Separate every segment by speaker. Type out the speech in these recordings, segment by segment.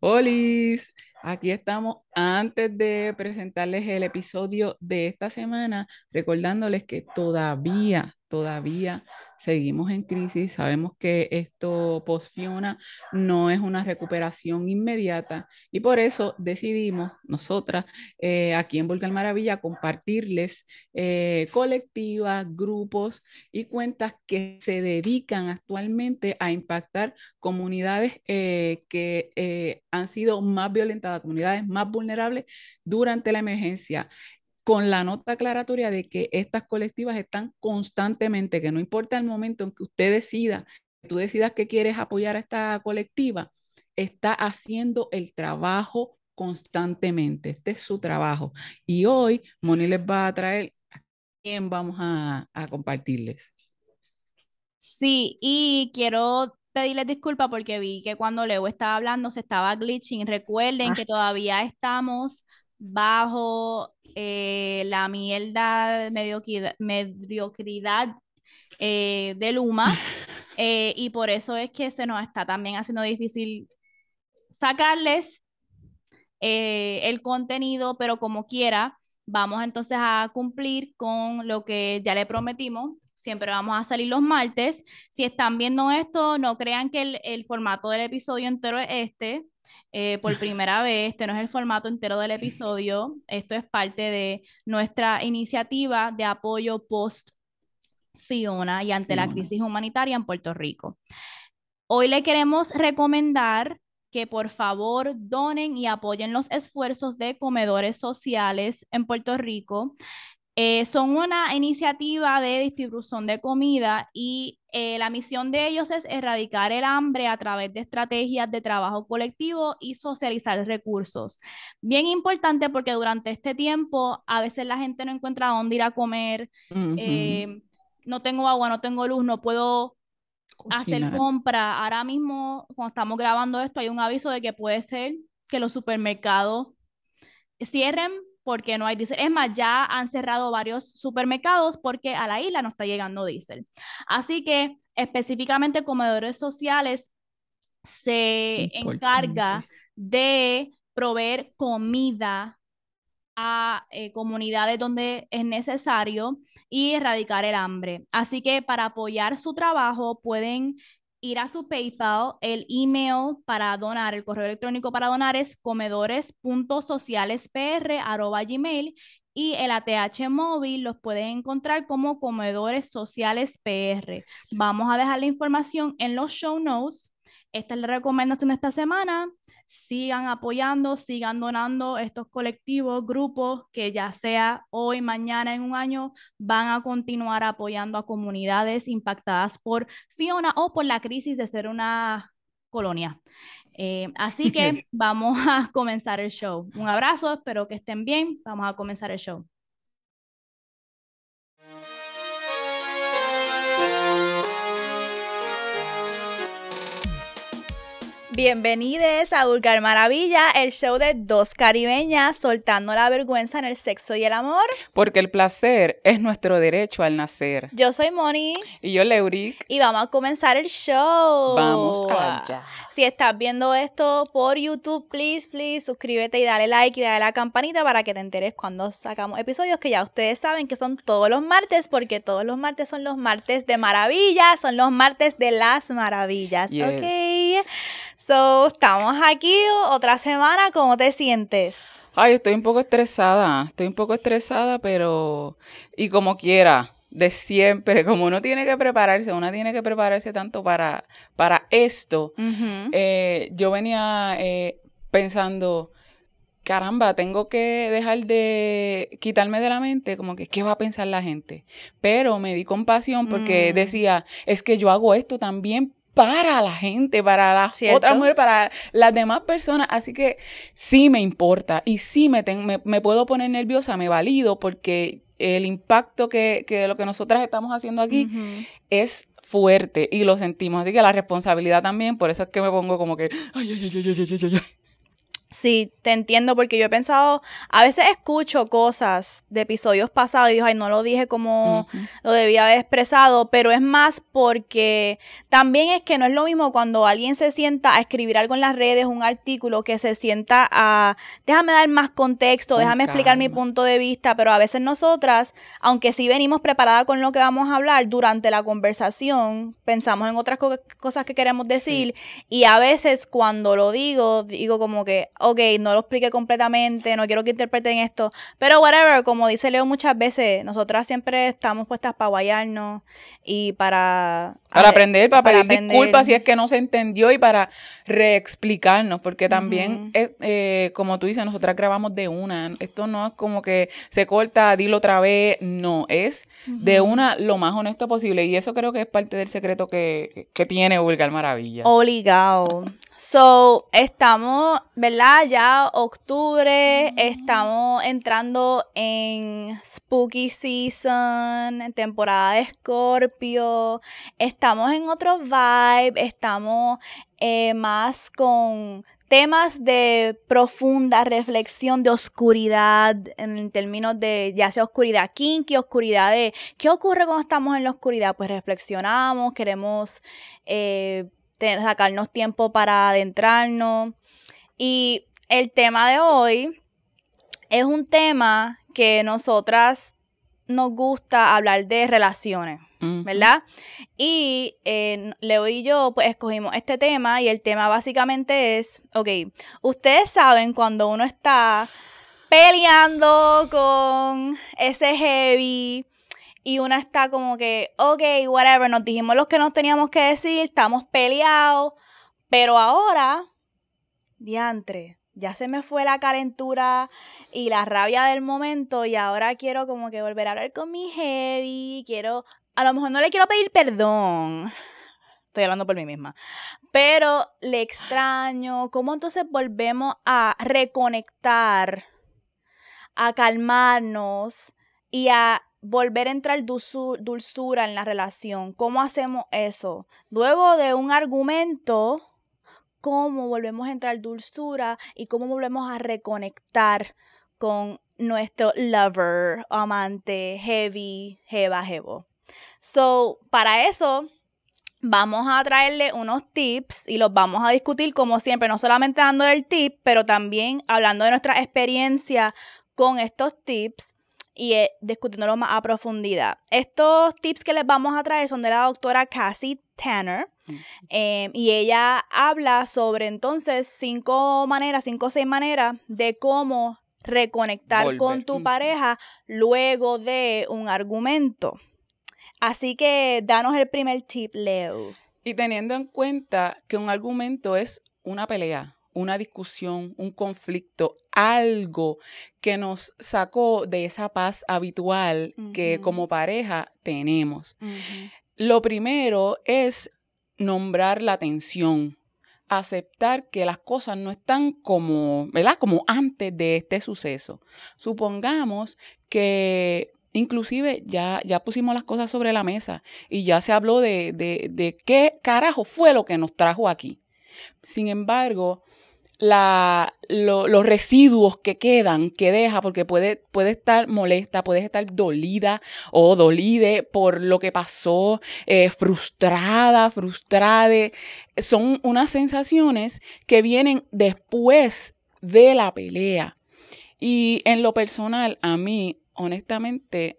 Speaker 1: Olis, aquí estamos antes de presentarles el episodio de esta semana, recordándoles que todavía, todavía seguimos en crisis. Sabemos que esto post-Fiona no es una recuperación inmediata y por eso decidimos nosotras eh, aquí en Volcán Maravilla compartirles eh, colectivas, grupos y cuentas que se dedican actualmente a impactar comunidades eh, que han sido más violentadas, comunidades más vulnerables durante la emergencia con la nota aclaratoria de que estas colectivas están constantemente, que no importa el momento en que usted decida, que tú decidas que quieres apoyar a esta colectiva, está haciendo el trabajo constantemente. Este es su trabajo. Y hoy Moni les va a traer a quién vamos a, a compartirles.
Speaker 2: Sí, y quiero pedirles disculpas porque vi que cuando Leo estaba hablando se estaba glitching. Recuerden que ah. todavía estamos bajo eh, la mierda mediocridad, mediocridad eh, de Luma eh, y por eso es que se nos está también haciendo difícil sacarles el contenido, pero como quiera, vamos entonces a cumplir con lo que ya le prometimos. Siempre vamos a salir los martes. Si están viendo esto, no crean que el, el formato del episodio entero es este. Eh, por primera vez. Este no es el formato entero del episodio. Esto es parte de nuestra iniciativa de apoyo post Fiona y ante la crisis humanitaria en Puerto Rico. Hoy le queremos recomendar que por favor donen y apoyen los esfuerzos de comedores sociales en Puerto Rico. Eh, son una iniciativa de distribución de comida y eh, la misión de ellos es erradicar el hambre a través de estrategias de trabajo colectivo y socializar recursos. Bien importante porque durante este tiempo a veces la gente no encuentra dónde ir a comer, eh, no tengo agua, no tengo luz, no puedo hacer compra. Ahora mismo, cuando estamos grabando esto, hay un aviso de que puede ser que los supermercados cierren porque no hay diésel. Es más, ya han cerrado varios supermercados porque a la isla no está llegando diésel. Así que específicamente comedores sociales se encarga de proveer comida a eh, comunidades donde es necesario y erradicar el hambre. Así que para apoyar su trabajo pueden ir a su PayPal, el email para donar, el correo electrónico para donar es comedores.socialespr.gmail y el ATH móvil los pueden encontrar como Comedores Sociales PR. Vamos a dejar la información en los show notes. Esta es la recomendación de esta semana sigan apoyando, sigan donando estos colectivos, grupos que ya sea hoy, mañana, en un año, van a continuar apoyando a comunidades impactadas por Fiona o por la crisis de ser una colonia. Eh, así que vamos a comenzar el show. Un abrazo, espero que estén bien. Vamos a comenzar el show. Bienvenidos a Vulgar Maravilla, el show de dos caribeñas soltando la vergüenza en el sexo y el amor.
Speaker 1: Porque el placer es nuestro derecho al nacer.
Speaker 2: Yo soy Moni.
Speaker 1: Y yo Leuric.
Speaker 2: Y vamos a comenzar el show.
Speaker 1: Vamos allá.
Speaker 2: Si estás viendo esto por YouTube, please, please, suscríbete y dale like y dale a la campanita para que te enteres cuando sacamos episodios que ya ustedes saben que son todos los martes, porque todos los martes son los martes de maravilla, son los martes de las maravillas. Ok. So, estamos aquí otra semana. ¿Cómo te sientes?
Speaker 1: Ay, estoy un poco estresada. Estoy un poco estresada, pero. Y como quiera, de siempre, como uno tiene que prepararse, uno tiene que prepararse tanto para, para esto. Eh, yo venía eh, pensando caramba, tengo que dejar de quitarme de la mente como que qué va a pensar la gente. Pero me di compasión porque mm. decía, es que yo hago esto también para la gente, para las otras mujeres, para las demás personas. Así que sí me importa y sí me, me, puedo poner nerviosa, me valido porque el impacto que, que lo que nosotras estamos haciendo aquí es fuerte y lo sentimos. Así que la responsabilidad también, por eso es que me pongo como que... Ay, ay, ay,
Speaker 2: Sí, te entiendo porque yo he pensado, a veces escucho cosas de episodios pasados y digo, ay, no lo dije como lo debía haber expresado, pero es más porque también es que no es lo mismo cuando alguien se sienta a escribir algo en las redes, un artículo, que se sienta a, déjame dar más contexto, déjame explicar mi punto de vista, pero a veces nosotras, aunque sí venimos preparadas con lo que vamos a hablar, durante la conversación pensamos en otras cosas que queremos decir y a veces cuando lo digo, digo como que ok, no lo expliqué completamente, no quiero que interpreten esto, pero whatever, como dice Leo muchas veces, nosotras siempre estamos puestas para guayarnos y para...
Speaker 1: Para aprender, para, pedir disculpas si es que no se entendió y para reexplicarnos, porque también, eh, como tú dices, nosotras grabamos de una, esto no es como que se corta, dilo otra vez, no, es de una lo más honesto posible y eso creo que es parte del secreto que, que tiene Vulgar Maravilla.
Speaker 2: Obligado. So, estamos, ¿verdad? Ya octubre, estamos entrando en Spooky Season, temporada de Scorpio, estamos en otro vibe, estamos eh, más con temas de profunda reflexión, de oscuridad, en términos de ya sea oscuridad kinky, oscuridad de qué ocurre cuando estamos en la oscuridad. Pues reflexionamos, queremos eh, sacarnos tiempo para adentrarnos. Y el tema de hoy es un tema que nosotras nos gusta hablar de relaciones, ¿verdad? Y eh, Leo y yo pues escogimos este tema y el tema básicamente es, ok, ustedes saben cuando uno está peleando con ese heavy y una está como que, ok, whatever, nos dijimos lo que nos teníamos que decir, estamos peleados, pero ahora, diantre, ya se me fue la calentura y la rabia del momento y ahora quiero como que volver a hablar con mi heavy, quiero, a lo mejor no le quiero pedir perdón. Estoy hablando por mí misma. Pero le extraño. ¿Cómo entonces volvemos a reconectar, a calmarnos y a volver a entrar dulzura en la relación. ¿Cómo hacemos eso? Luego de un argumento, ¿cómo volvemos a entrar dulzura y cómo volvemos a reconectar con nuestro lover, amante, heavy, jeva, jevo? So, para eso, vamos a traerle unos tips y los vamos a discutir como siempre, no solamente dando el tip, pero también hablando de nuestra experiencia con estos tips y eh, discutiéndolo más a profundidad. Estos tips que les vamos a traer son de la doctora Cassie Tanner. Mm. Em, y ella habla sobre entonces cinco maneras, cinco o seis maneras de cómo reconectar con tu pareja luego de un argumento. Así que danos el primer tip, Leo.
Speaker 1: Y teniendo en cuenta que un argumento es una pelea, una discusión, un conflicto, algo que nos sacó de esa paz habitual que como pareja tenemos. Lo primero es nombrar la tensión, aceptar que las cosas no están como, ¿verdad? Como antes de este suceso. Supongamos que inclusive ya, ya pusimos las cosas sobre la mesa y ya se habló de, de, de qué carajo fue lo que nos trajo aquí. Sin embargo, la, los residuos que quedan, que deja, porque puede, puede estar molesta, puedes estar dolida o dolide por lo que pasó, eh, frustrada, frustrade. Son unas sensaciones que vienen después de la pelea. Y en lo personal, a mí, honestamente,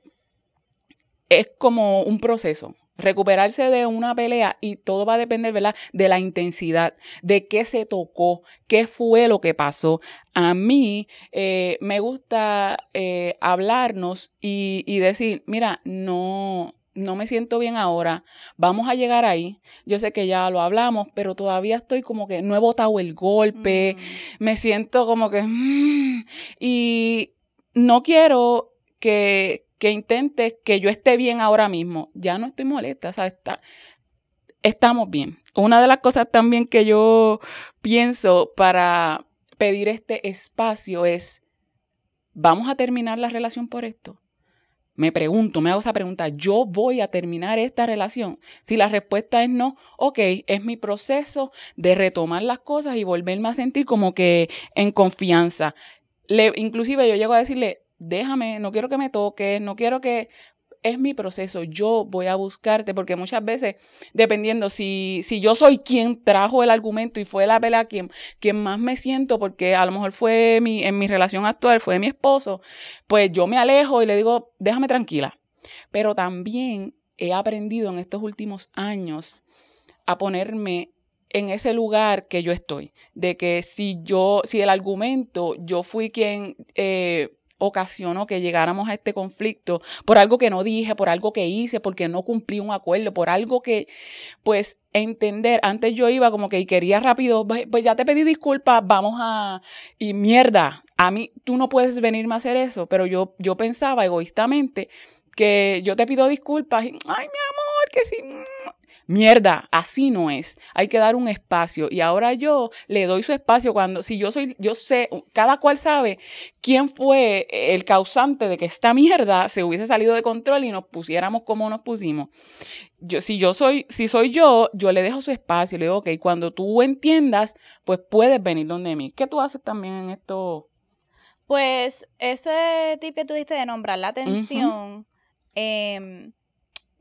Speaker 1: es como un proceso recuperarse de una pelea y todo va a depender, ¿verdad? De la intensidad, de qué se tocó, qué fue lo que pasó. A mí eh, me gusta eh, hablarnos y, y decir, mira, no, no me siento bien ahora, vamos a llegar ahí. Yo sé que ya lo hablamos, pero todavía estoy como que no he botado el golpe, mm. me siento como que... Mm, y no quiero que, que intentes que yo esté bien ahora mismo. Ya no estoy molesta, o sea, está, estamos bien. Una de las cosas también que yo pienso para pedir este espacio es, vamos a terminar la relación por esto. Me pregunto, me hago esa pregunta, ¿yo voy a terminar esta relación? Si la respuesta es no, ok, es mi proceso de retomar las cosas y volverme a sentir como que en confianza. Inclusive yo llego a decirle, déjame, no quiero que me toques, no quiero que es mi proceso, yo voy a buscarte, porque muchas veces, dependiendo si, si yo soy quien trajo el argumento y fue la pelea quien, quien más me siento, porque a lo mejor fue mi, en mi relación actual, fue mi esposo, pues yo me alejo y le digo, déjame tranquila. Pero también he aprendido en estos últimos años a ponerme en ese lugar que yo estoy, de que si yo, si el argumento, yo fui quien... Eh, ocasionó que llegáramos a este conflicto por algo que no dije, por algo que hice, porque no cumplí un acuerdo, por algo que, pues, entender, antes yo iba como que quería rápido, pues, pues ya te pedí disculpas, vamos a, y mierda, a mí, tú no puedes venirme a hacer eso, pero yo, yo pensaba egoístamente que yo te pido disculpas y, ay, mi amor, que sí, Mierda, así no es. Hay que dar un espacio. Y ahora yo le doy su espacio cuando, si yo soy, yo sé, cada cual sabe quién fue el causante de que esta mierda se hubiese salido de control y nos pusiéramos como nos pusimos. Yo, si yo soy, si soy yo, yo le dejo su espacio, le digo, ok, cuando tú entiendas, pues puedes venir donde mí. ¿Qué tú haces también en esto?
Speaker 2: Pues ese tip que tú diste de nombrar la atención,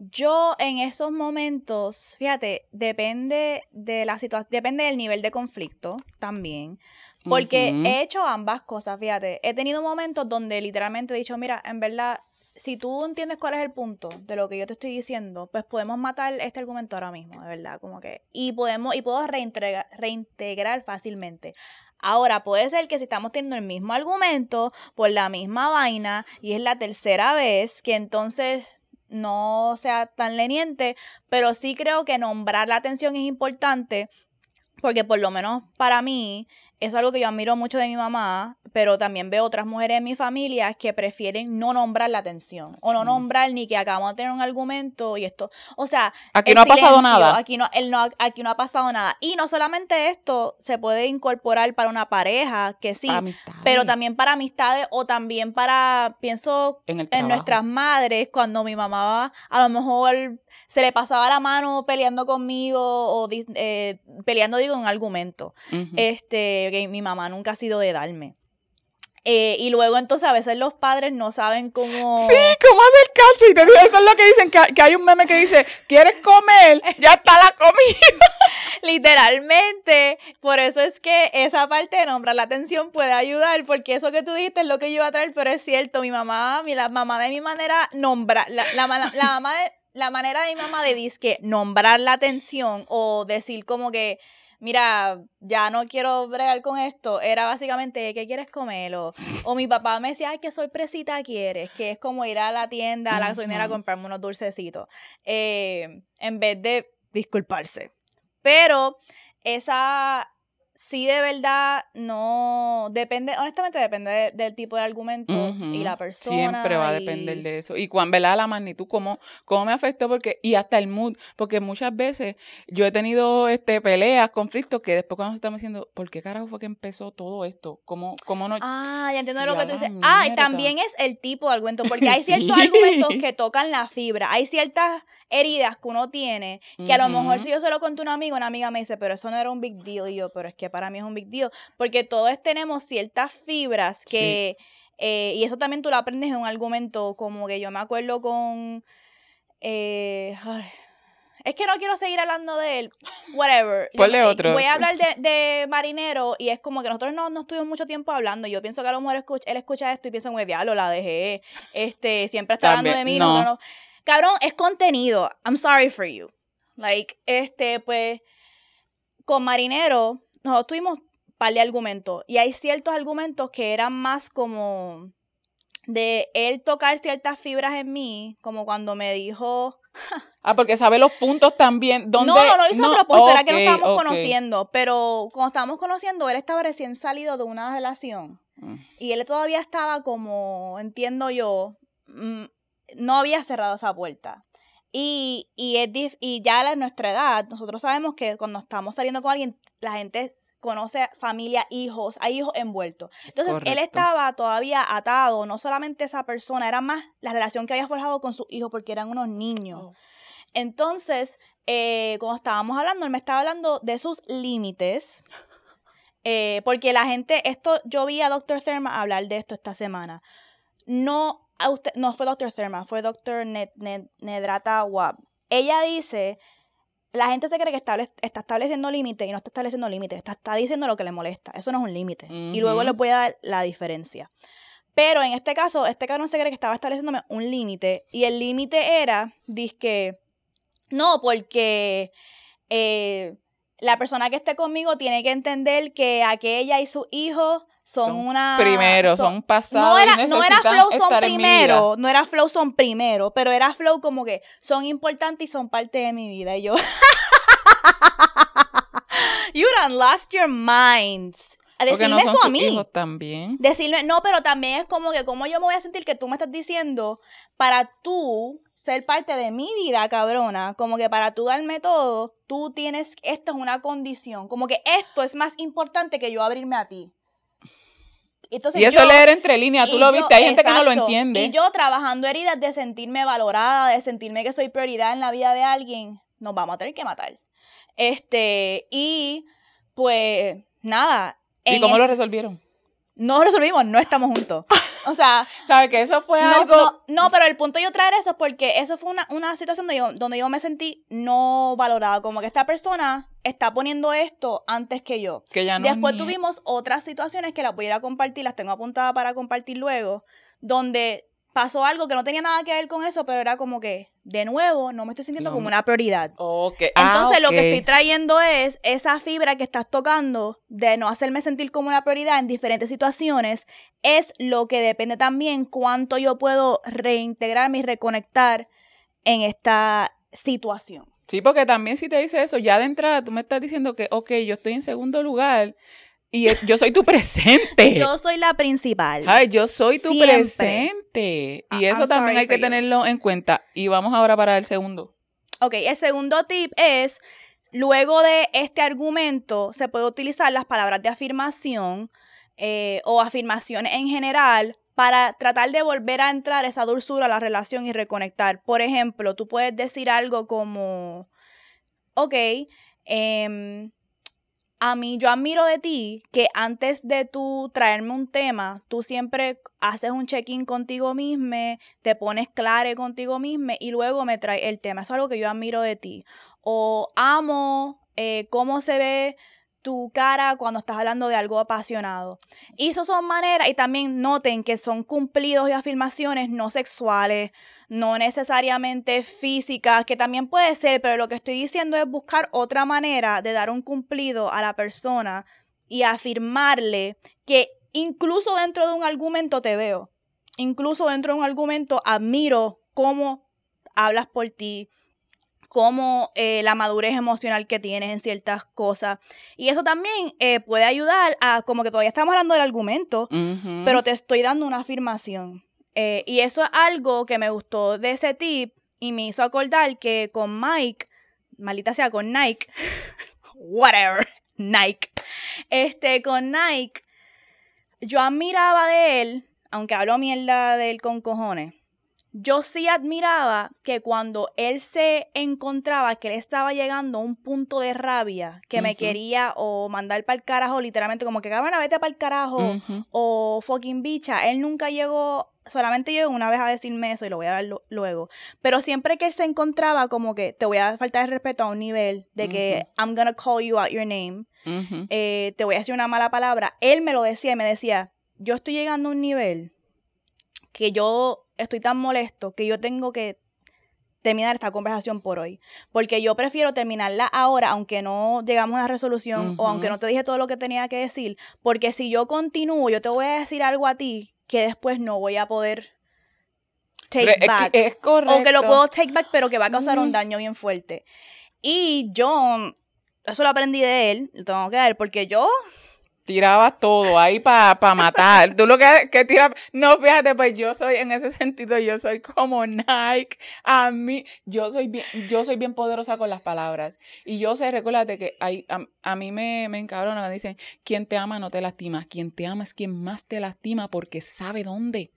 Speaker 2: yo en esos momentos, fíjate, depende de la situación, depende del nivel de conflicto también. Porque he hecho ambas cosas, fíjate. He tenido momentos donde literalmente he dicho, mira, en verdad, si tú entiendes cuál es el punto de lo que yo te estoy diciendo, pues podemos matar este argumento ahora mismo, de verdad, como que. Y podemos, y puedo reintegrar, reintegrar fácilmente. Ahora, puede ser que si estamos teniendo el mismo argumento por la misma vaina y es la tercera vez, que entonces no sea tan leniente, pero sí creo que nombrar la atención es importante porque por lo menos para mí es algo que yo admiro mucho de mi mamá, pero también veo otras mujeres en mi familia que prefieren no nombrar la atención o no nombrar ni que acabamos de tener un argumento y esto. O sea,
Speaker 1: aquí no ha pasado nada.
Speaker 2: Aquí no, no, aquí no ha pasado nada. Y no solamente esto se puede incorporar para una pareja, que sí, pero también para amistades o también para, pienso en, nuestras madres, cuando mi mamá a lo mejor se le pasaba la mano peleando conmigo o eh, peleando, digo, en un argumento. Este que mi mamá nunca ha sido de darme. Eh, y luego entonces a veces los padres no saben cómo...
Speaker 1: Sí, cómo acercarse. Y te digo, eso es lo que dicen, que, hay un meme que dice, ¿quieres comer? Ya está la comida.
Speaker 2: Literalmente. Por eso es que esa parte de nombrar la atención puede ayudar, porque eso que tú dijiste es lo que yo iba a traer, pero es cierto, mi mamá, mi, la mamá de mi manera, nombra, la, la, la, mamá de, la manera de mi mamá de disque nombrar la atención o decir como que mira, ya no quiero bregar con esto, era básicamente, ¿qué quieres comer? O, mi papá me decía, ay, qué sorpresita quieres, que es como ir a la tienda, a la gasolinera a comprarme unos dulcecitos, eh, en vez de disculparse. Pero esa, sí de verdad no depende, honestamente depende del tipo de argumento y la persona.
Speaker 1: Siempre va a depender de eso. Y cuando, ¿verdad? La magnitud, cómo, cómo me afectó, porque, y hasta el mood, porque muchas veces yo he tenido este, peleas, conflictos, que después cuando estamos diciendo, ¿por qué carajo fue que empezó todo esto? ¿Cómo, cómo no?
Speaker 2: Ah, ya entiendo lo que tú dices. Ah, y también es el tipo de argumento, porque hay ciertos argumentos que tocan la fibra, hay ciertas heridas que uno tiene, que a lo mejor si yo se lo conté a un amigo, una amiga me dice, pero eso no era un big deal, y yo, pero es que para mí es un big deal, porque todos tenemos ciertas fibras que, eh, y eso también tú lo aprendes en un argumento, como que yo me acuerdo con, eh, es que no quiero seguir hablando de él, whatever.
Speaker 1: Ponle otro.
Speaker 2: Voy a hablar de, Marinero y es como que nosotros no, no estuvimos mucho tiempo hablando. Yo pienso que a lo mejor él escucha esto y piensa, güey, diablo, la dejé, este, siempre está hablando de mí, no. no. Cabrón, es contenido. I'm sorry for you. Like, este, pues, con Marinero, nosotros tuvimos un par de argumentos. Y hay ciertos argumentos que eran más como de él tocar ciertas fibras en mí, como cuando me dijo.
Speaker 1: ah, porque sabe los puntos también. Donde...
Speaker 2: No, no, no hizo no, propósito, era que no estábamos conociendo. Pero cuando estábamos conociendo, él estaba recién salido de una relación. Mm. Y él todavía estaba como, entiendo yo, mm, no había cerrado esa puerta. Y, y, es y ya a nuestra edad, nosotros sabemos que cuando estamos saliendo con alguien, la gente conoce familia, hijos, hay hijos envueltos. Entonces, él estaba todavía atado, no solamente esa persona, era más la relación que había forjado con sus hijos porque eran unos niños.
Speaker 1: Oh.
Speaker 2: Entonces, eh, cuando estábamos hablando, él me estaba hablando de sus límites. eh, porque la gente, esto, yo vi a Dr. Therma hablar de esto esta semana. No, a usted, no fue Dr. Therma, fue Dr. Ned, Ned- Nedrata Wab. Ella dice, la gente se cree que estable- está estableciendo límites y no está estableciendo límites, está, está diciendo lo que le molesta. Eso no es un límite. Y luego les voy a dar la diferencia. Pero en este caso, este cabrón se cree que estaba estableciéndome un límite. Y el límite era, que no, porque eh, la persona que esté conmigo tiene que entender que aquella y sus hijos son,
Speaker 1: Son
Speaker 2: una...
Speaker 1: Primero, son, pasados.
Speaker 2: No era, no era flow son primero, no era flow son primero, pero era flow como que son importantes y son parte de mi vida. Y yo, you done lost your minds. A
Speaker 1: no
Speaker 2: decirme
Speaker 1: son
Speaker 2: eso a
Speaker 1: sus
Speaker 2: mí.
Speaker 1: hijos también.
Speaker 2: Decirme, no, pero también es como que, ¿cómo yo me voy a sentir que tú me estás diciendo para tú ser parte de mi vida, cabrona? Como que para tú darme todo, tú tienes, esto es una condición. Como que esto es más importante que yo abrirme a ti. Entonces
Speaker 1: Y eso
Speaker 2: yo-
Speaker 1: leer entre líneas, tú lo viste, hay gente que no lo entiende.
Speaker 2: Y yo trabajando heridas de sentirme valorada, de sentirme que soy prioridad en la vida de alguien, nos vamos a tener que matar. Este, y pues nada.
Speaker 1: ¿Y cómo lo resolvieron?
Speaker 2: no resolvimos, no estamos juntos. O sea,
Speaker 1: ¿Sabes que eso fue
Speaker 2: no,
Speaker 1: algo?
Speaker 2: no, no, pero el punto de yo traer eso es porque eso fue una, una situación donde yo, donde yo me sentí no valorada. Como que esta persona está poniendo esto antes que yo.
Speaker 1: que ya no
Speaker 2: Después
Speaker 1: ni-
Speaker 2: tuvimos otras situaciones que las voy a ir a compartir, las tengo apuntadas para compartir luego, donde pasó algo que no tenía nada que ver con eso, pero era como que, de nuevo, no me estoy sintiendo
Speaker 1: No
Speaker 2: como una prioridad.
Speaker 1: Ok. Ah,
Speaker 2: Entonces lo que estoy trayendo es esa fibra que estás tocando de no hacerme sentir como una prioridad en diferentes situaciones, es lo que depende también cuánto yo puedo reintegrarme y reconectar en esta situación.
Speaker 1: Sí, porque también si te dice eso, ya de entrada tú me estás diciendo que, ok, yo estoy en segundo lugar y yo soy tu presente.
Speaker 2: Yo soy la principal.
Speaker 1: Ay, yo soy tu
Speaker 2: Siempre.
Speaker 1: presente. Y eso
Speaker 2: I'm
Speaker 1: también hay que
Speaker 2: you.
Speaker 1: tenerlo en cuenta. Y vamos ahora para el segundo.
Speaker 2: Ok, el segundo tip es, luego de este argumento, se puede utilizar las palabras de afirmación eh, o afirmaciones en general para tratar de volver a entrar esa dulzura a la relación y reconectar. Por ejemplo, tú puedes decir algo como, ok, em, a mí yo admiro de ti que antes de tú traerme un tema, tú siempre haces un check-in contigo mismo, te pones claro contigo mismo y luego me traes el tema. Eso es algo que yo admiro de ti. O amo eh, cómo se ve tu cara cuando estás hablando de algo apasionado. Y eso son maneras, y también noten que son cumplidos y afirmaciones no sexuales, no necesariamente físicas, que también puede ser, pero lo que estoy diciendo es buscar otra manera de dar un cumplido a la persona y afirmarle que incluso dentro de un argumento te veo, incluso dentro de un argumento admiro cómo hablas por ti, cómo eh, la madurez emocional que tienes en ciertas cosas. Y eso también eh, puede ayudar a, como que todavía estamos hablando del argumento, pero te estoy dando una afirmación. Eh, y eso es algo que me gustó de ese tip y me hizo acordar que con Mike, maldita sea con Nike, whatever, Nike, este, con Nike, yo admiraba de él, aunque hablo mierda de él con cojones, yo sí admiraba que cuando él se encontraba, que él estaba llegando a un punto de rabia, que me quería o mandar para el carajo, literalmente como que cabrón, vete para el carajo, o fucking bicha. Él nunca llegó, solamente llegó una vez a decirme eso y lo voy a ver lo- luego. Pero siempre que él se encontraba como que te voy a faltar el respeto a un nivel de que I'm gonna call you out your name, eh, te voy a decir una mala palabra, él me lo decía y me decía, yo estoy llegando a un nivel que yo estoy tan molesto que yo tengo que terminar esta conversación por hoy. Porque yo prefiero terminarla ahora, aunque no llegamos a una resolución o aunque no te dije todo lo que tenía que decir. Porque si yo continúo, yo te voy a decir algo a ti que después no voy a poder take back.
Speaker 1: Es, correcto.
Speaker 2: o que lo puedo take back, pero que va a causar un daño bien fuerte. Y yo, eso lo aprendí de él, lo tengo que dar, porque yo
Speaker 1: tirabas todo ahí para matar. Tú lo que, que tiras, no, fíjate, pues yo soy, en ese sentido, yo soy como Nike. A mí, yo soy bien, yo soy bien poderosa con las palabras. Y yo sé, recuérdate que hay, a, mí me, me encabrona, me dicen, quien te ama no te lastima, quien te ama es quien más te lastima porque sabe dónde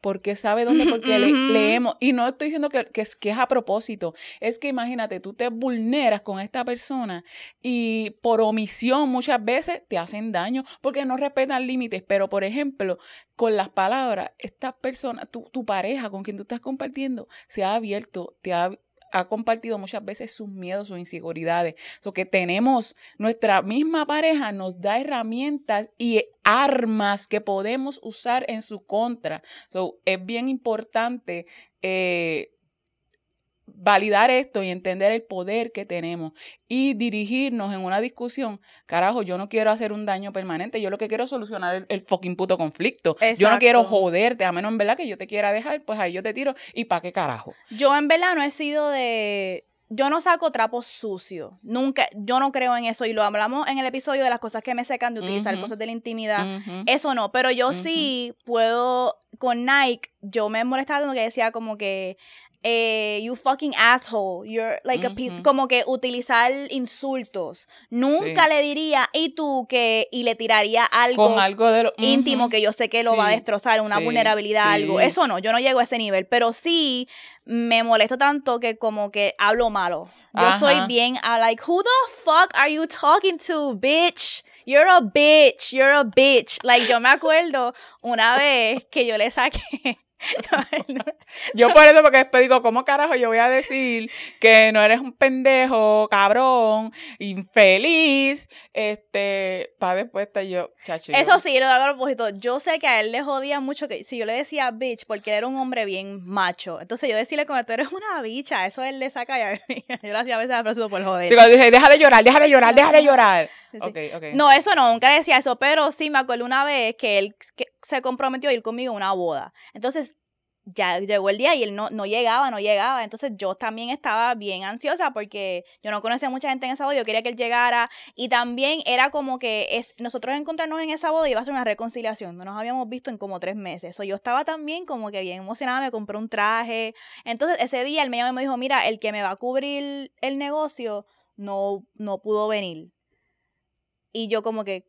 Speaker 1: porque sabe dónde, porque leemos. Y no estoy diciendo que, que, es, que es a propósito, es que imagínate, tú te vulneras con esta persona y por omisión muchas veces te hacen daño porque no respetan límites. Pero, por ejemplo, con las palabras, esta persona, tu, tu pareja con quien tú estás compartiendo, se ha abierto, te ha ha compartido muchas veces sus miedos, sus inseguridades. So que tenemos, nuestra misma pareja nos da herramientas y armas que podemos usar en su contra. So, es bien importante eh, validar esto y entender el poder que tenemos y dirigirnos en una discusión. Carajo, yo no quiero hacer un daño permanente, yo lo que quiero es solucionar el, fucking puto conflicto. Yo no quiero joderte, a menos en verdad que yo te quiera dejar, pues ahí yo te tiro y pa' qué carajo.
Speaker 2: Yo en verdad no he sido de yo no saco trapos sucios. Nunca, yo no creo en eso. Y lo hablamos en el episodio de las cosas que me secan de utilizar cosas de la intimidad. Eso no. Pero yo sí puedo, con Nike, yo me molestaba cuando que decía como que eh, you fucking asshole, you're like a piece, como que utilizar insultos. Nunca le diría, y tú que, y le tiraría algo,
Speaker 1: Con algo de
Speaker 2: íntimo que yo sé que lo va a destrozar, una vulnerabilidad, algo. Eso no, yo no llego a ese nivel, pero sí me molesto tanto que como que hablo malo. Yo soy bien, a like, who the fuck are you talking to, bitch? You're a bitch, you're a bitch. Like, yo me acuerdo una vez que yo le saqué
Speaker 1: yo por eso, porque después digo, ¿cómo carajo yo voy a decir que no eres un pendejo, cabrón, infeliz? Este, para después estar yo, chacho.
Speaker 2: Eso sí, lo hago a propósito. Yo sé que a él le jodía mucho que si yo le decía bitch, porque él era un hombre bien macho. Entonces yo decirle como tú eres una bicha, eso él le saca y yo lo hacía a veces a propósito por joder.
Speaker 1: Sí, dije, deja de llorar, deja de llorar, deja de llorar.
Speaker 2: No, eso no, nunca decía eso, pero sí me acuerdo una vez que él se comprometió a ir conmigo a una boda. Entonces, ya llegó el día y él no, no llegaba, no llegaba. Entonces yo también estaba bien ansiosa porque yo no conocía mucha gente en esa boda, yo quería que él llegara y también era como que es, nosotros encontrarnos en esa boda iba a ser una reconciliación, no nos habíamos visto en como tres meses. So, yo estaba también como que bien emocionada, me compré un traje. Entonces ese día él me me dijo, mira, el que me va a cubrir el negocio no, no pudo venir. Y yo como que,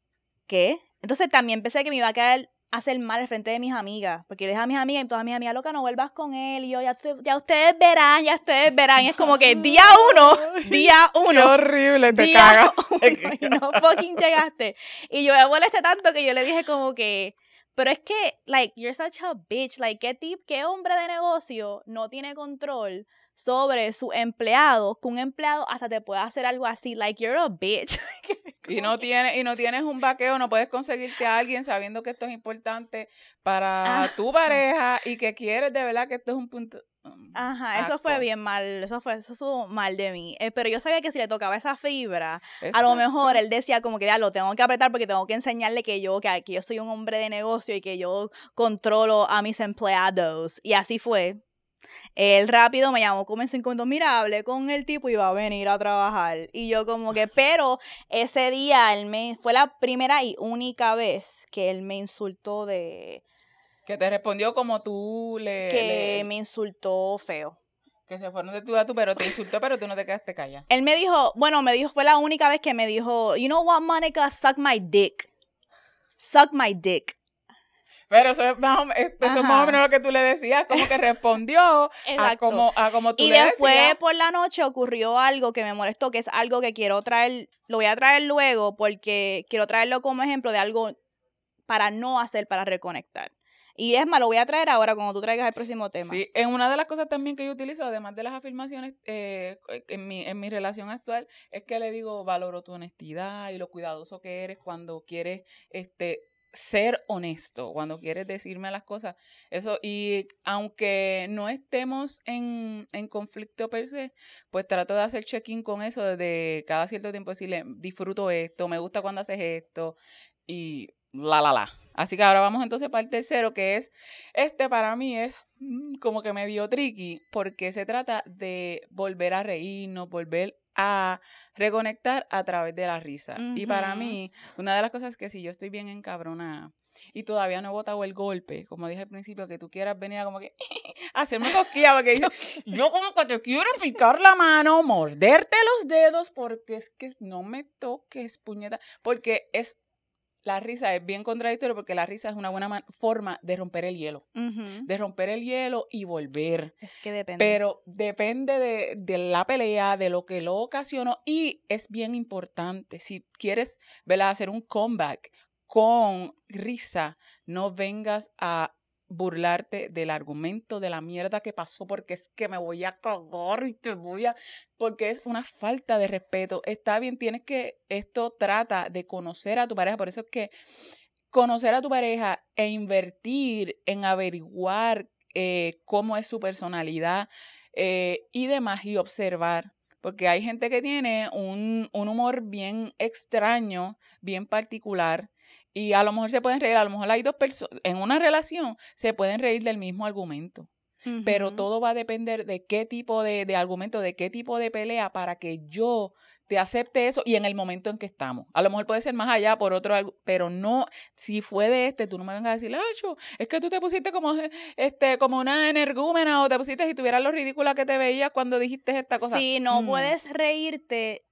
Speaker 2: ¿qué? Entonces también pensé que me iba a quedar hacer mal al frente de mis amigas. Porque yo dije a mis amigas y todas mis amigas, loca, no vuelvas con él. Y yo, ya, ya ustedes verán, ya ustedes verán. Y es como que día uno, día uno.
Speaker 1: Qué horrible, te cagas.
Speaker 2: Y no fucking llegaste. Y yo me molesté tanto que yo le dije como que, pero es que, like, you're such a bitch. Like, ¿qué, tip, qué hombre de negocio no tiene control sobre su empleado, que un empleado hasta te puede hacer algo así, like you're a bitch.
Speaker 1: y no tienes, y no tienes un vaqueo, no puedes conseguirte a alguien sabiendo que esto es importante para tu pareja y que quieres de verdad que esto es un punto.
Speaker 2: Um, Ajá, eso fue bien mal, eso fue, eso fue mal de mí. Eh, pero yo sabía que si le tocaba esa fibra, a lo mejor él decía como que ya lo tengo que apretar porque tengo que enseñarle que yo, que, que yo soy un hombre de negocio y que yo controlo a mis empleados. Y así fue. Él rápido me llamó como en cinco minutos, mira, hablé con el tipo y va a venir a trabajar. Y yo como que, pero ese día él me, fue la primera y única vez que él me insultó de...
Speaker 1: Que te respondió como tú le...
Speaker 2: Que me insultó feo.
Speaker 1: Que se fueron de tú a tú, pero te insultó, pero tú no te quedaste callada.
Speaker 2: Él me dijo, bueno, me dijo, fue la única vez que me dijo, you know what, Monica, suck my dick. Suck my dick.
Speaker 1: Pero eso es más o, menos lo que tú le decías, como que respondió a como, a como tú
Speaker 2: y después por la noche ocurrió algo que me molestó, que es algo que quiero traer, lo voy a traer luego porque quiero traerlo como ejemplo de algo para no hacer, para reconectar. Y es más, lo voy a traer ahora cuando tú traigas el próximo tema.
Speaker 1: Sí, en una de las cosas también que yo utilizo, además de las afirmaciones eh, en, mi, en mi relación actual, es que le digo, valoro tu honestidad y lo cuidadoso que eres cuando quieres este, ser honesto cuando quieres decirme las cosas. Eso, y aunque no estemos en, en conflicto per se, pues trato de hacer check-in con eso desde cada cierto tiempo, decirle, disfruto esto, me gusta cuando haces esto, y la, la, la. Así que ahora vamos entonces para el tercero, que es, este para mí es mm, como que medio tricky, porque se trata de volver a reírnos, volver a reconectar a través de la risa. Y para mí, una de las cosas es que si yo estoy bien encabronada y todavía no he botado el golpe, como dije al principio, que tú quieras venir a como que hacerme cosquilla, porque yo como que te quiero picar la mano, morderte los dedos, porque es que no me toques, puñeta, porque es la risa es bien contradictorio porque la risa es una buena forma de romper el hielo. De romper el hielo y volver.
Speaker 2: Es que depende.
Speaker 1: Pero depende de, de, la pelea, de lo que lo ocasionó. Y es bien importante, si quieres ¿verdad? hacer un comeback con risa, no vengas a burlarte del argumento de la mierda que pasó porque es que me voy a cagar y te voy a porque es una falta de respeto. Está bien, tienes que esto trata de conocer a tu pareja, por eso es que conocer a tu pareja e invertir en averiguar eh, cómo es su personalidad eh, y demás y observar. Porque hay gente que tiene un, un humor bien extraño, bien particular, y a lo mejor se pueden reír, a lo mejor hay dos personas, en una relación se pueden reír del mismo argumento. Pero todo va a depender de qué tipo de, de, argumento, de qué tipo de pelea para que yo te acepte eso y en el momento en que estamos. A lo mejor puede ser más allá por otro, pero no, si fue de este, tú no me vengas a decir, Acho, es que tú te pusiste como, este, como una energúmena o te pusiste y tuvieras lo ridícula que te veías cuando dijiste esta cosa.
Speaker 2: Sí, no mm. puedes reírte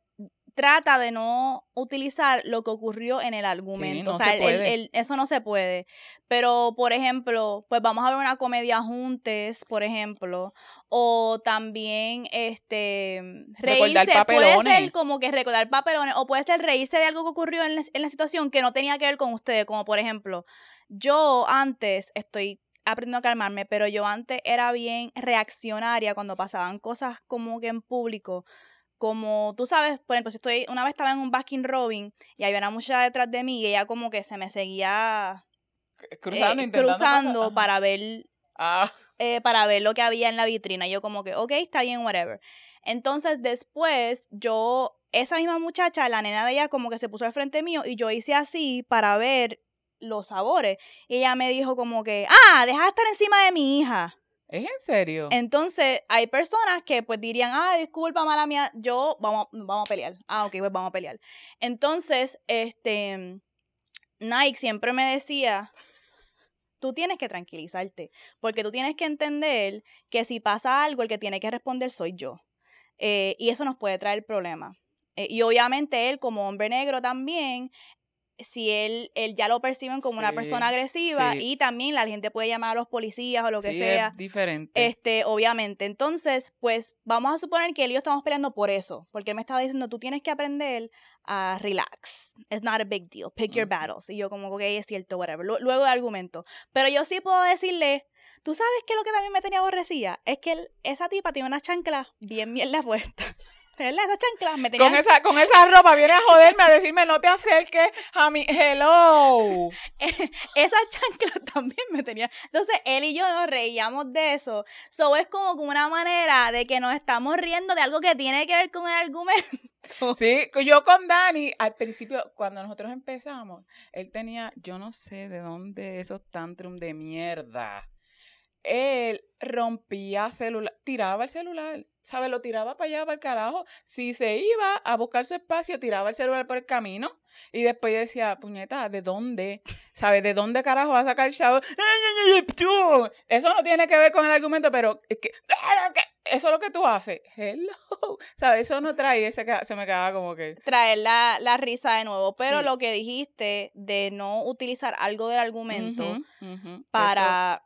Speaker 2: trata de no utilizar lo que ocurrió en el argumento. o sea, eso no se puede. Pero, por ejemplo, pues vamos a ver una comedia juntos, por ejemplo. O también, este, reírse. Puede ser como que recordar papelones. O puede ser reírse de algo que ocurrió en la, en la situación que no tenía que ver con ustedes. Como, por ejemplo, yo antes estoy aprendiendo a calmarme, pero yo antes era bien reaccionaria cuando pasaban cosas como que en público como tú sabes, por ejemplo, si estoy, una vez estaba en un Baskin Robin y había una muchacha detrás de mí y ella como que se me seguía cruzando, eh, cruzando para ver ah. eh, para ver lo que había en la vitrina. Y yo como que, ok, está bien, whatever. Entonces después yo, esa misma muchacha, la nena de ella como que se puso al frente mío y yo hice así para ver los sabores. Y ella me dijo como que, ah, deja de estar encima de mi hija.
Speaker 1: ¿Es en serio?
Speaker 2: Entonces, hay personas que pues dirían, ah, disculpa, mala mía, yo, vamos, vamos a pelear. Ah, ok, pues vamos a pelear. Entonces, este, Nike siempre me decía, tú tienes que tranquilizarte, porque tú tienes que entender que si pasa algo, el que tiene que responder soy yo. Eh, y eso nos puede traer problemas. Eh, y obviamente él, como hombre negro también, si él, él ya lo perciben como una persona agresiva y también la gente puede llamar a los policías o lo que sea.
Speaker 1: Es diferente.
Speaker 2: Este, obviamente. Entonces, pues vamos a suponer que él y yo estamos peleando por eso, porque él me estaba diciendo, tú tienes que aprender a relax. It's not a big deal. Pick your battles. Y yo como, ok, es cierto, whatever. Luego de argumento. Pero yo sí puedo decirle, tú sabes que lo que también me tenía aborrecida es que esa tipa tiene una chancla bien bien la puesta.
Speaker 1: con, esa, con esa ropa viene a joderme, a decirme no te acerques a mi hello.
Speaker 2: esa chancla también me tenía. Entonces él y yo nos reíamos de eso. So es como, como una manera de que nos estamos riendo de algo que tiene que ver con el argumento.
Speaker 1: Sí, yo con Dani, al principio, cuando nosotros empezamos, él tenía, yo no sé de dónde esos tantrum de mierda. Él rompía celular, tiraba el celular ¿sabes? Lo tiraba para allá, para el carajo. Si se iba a buscar su espacio, tiraba el celular por el camino. Y después yo decía, puñeta, ¿de dónde? ¿Sabes? ¿De dónde carajo va a sacar el chavo? Eso no tiene que ver con el argumento, pero es que eso es lo que tú haces. Hello. ¿Sabes? Eso no trae, se, se me quedaba como que.
Speaker 2: Traer la, la risa de nuevo. Pero lo que dijiste de no utilizar algo del argumento para